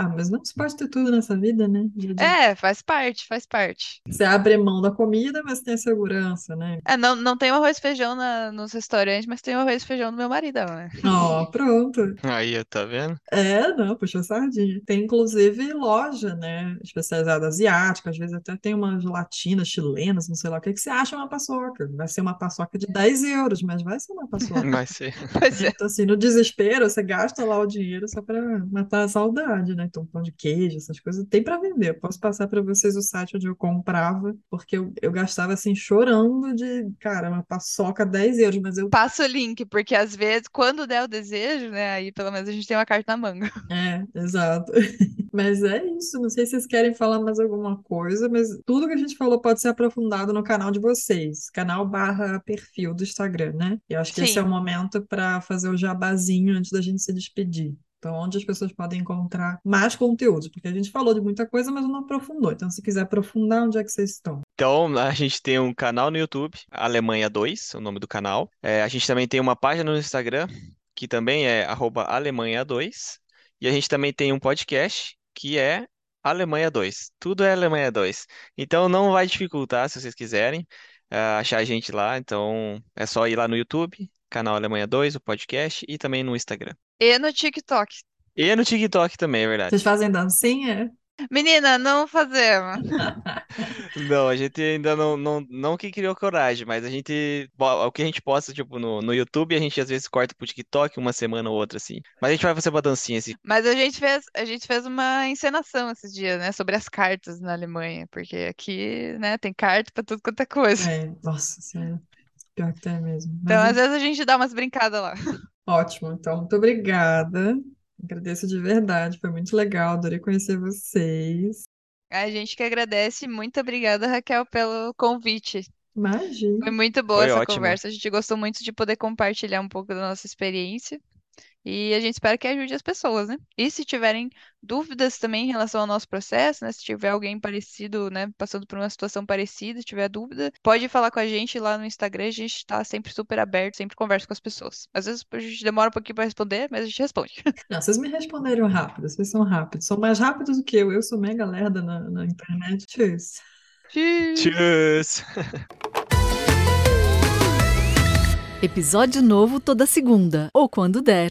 Ah, mas não se pode ter tudo nessa vida, né? É, faz parte, faz parte. Você abre mão da comida, mas tem a segurança, né? É, não, não tem o arroz e feijão na- nos restaurantes, mas tem o arroz e feijão do meu maridão, né? Ó, pronto. Aí, tá vendo? É, não, puxou sardinha. Tem inclusive loja, né, especializada asiática, às vezes até tem umas latinas chilenas, não sei lá o que, que você acha uma paçoca. Vai ser uma paçoca de 10 euros, mas vai ser uma paçoca. Vai ser. Pois é. Então, assim, no desespero, você gasta lá o dinheiro só para matar a saudade, né? Então, pão de queijo, essas coisas, tem para vender. Eu posso passar para vocês o site onde eu comprava, porque eu, eu gastava, assim, chorando de, cara, uma paçoca 10 euros, mas eu Passa o link, porque às vezes, quando der o desejo, né? Aí pelo menos a gente tem uma carta na manga. [LAUGHS] É, exato. [LAUGHS] Mas é isso. Não sei se vocês querem falar mais alguma coisa, mas tudo que a gente falou pode ser aprofundado no canal de vocês, canal barra perfil do Instagram, né? Eu acho que esse é o Sim. momento para fazer o jabazinho antes da gente se despedir. Então, onde as pessoas podem encontrar mais conteúdos? Porque a gente falou de muita coisa, mas não aprofundou. Então, se quiser aprofundar, onde é que vocês estão? Então, a gente tem um canal no YouTube, Alemanha 2, o nome do canal. É, a gente também tem uma página no Instagram, que também é arroba Alemanha 2. E a gente também tem um podcast, que é Alemanha 2. Tudo é Alemanha 2. Então, não vai dificultar se vocês quiserem ah, achar a gente lá. Então, é só ir lá no YouTube, canal Alemanha 2, o podcast, e também no Instagram. E no TikTok. E no TikTok também, é verdade. Vocês fazem dancinha? Menina, não fazemos. [LAUGHS] Não, a gente ainda não, não, não que criou coragem, mas a gente, o que a gente posta, tipo, no, no YouTube, a gente às vezes corta pro TikTok uma semana ou outra, assim. Mas a gente vai fazer uma dancinha, assim. Mas a gente fez, a gente fez uma encenação esses dias, né? Sobre as cartas na Alemanha. Porque aqui, né, tem carta pra tudo quanto é coisa. É, nossa senhora. Pior que tem mesmo. Então, Mas às vezes a gente dá umas brincadas lá. Ótimo, então, muito obrigada. Agradeço de verdade, foi muito legal, adorei conhecer vocês. A gente que agradece. Muito obrigada, Raquel, pelo convite. Foi Imagina. muito boa Foi essa ótimo. conversa. A gente gostou muito de poder compartilhar um pouco da nossa experiência. E a gente espera que ajude as pessoas, né? E se tiverem dúvidas também em relação ao nosso processo, né? Se tiver alguém parecido, né, passando por uma situação parecida, tiver dúvida, pode falar com a gente lá no Instagram. A gente tá sempre super aberto, sempre conversa com as pessoas. Às vezes a gente demora um pouquinho para responder, mas a gente responde. [LAUGHS] Não, vocês me responderam rápido, vocês são rápidos, são mais rápidos do que eu, eu sou mega lerda na, na internet. Tchau. Tchau. Tchau! [LAUGHS] Episódio novo toda segunda, ou quando der.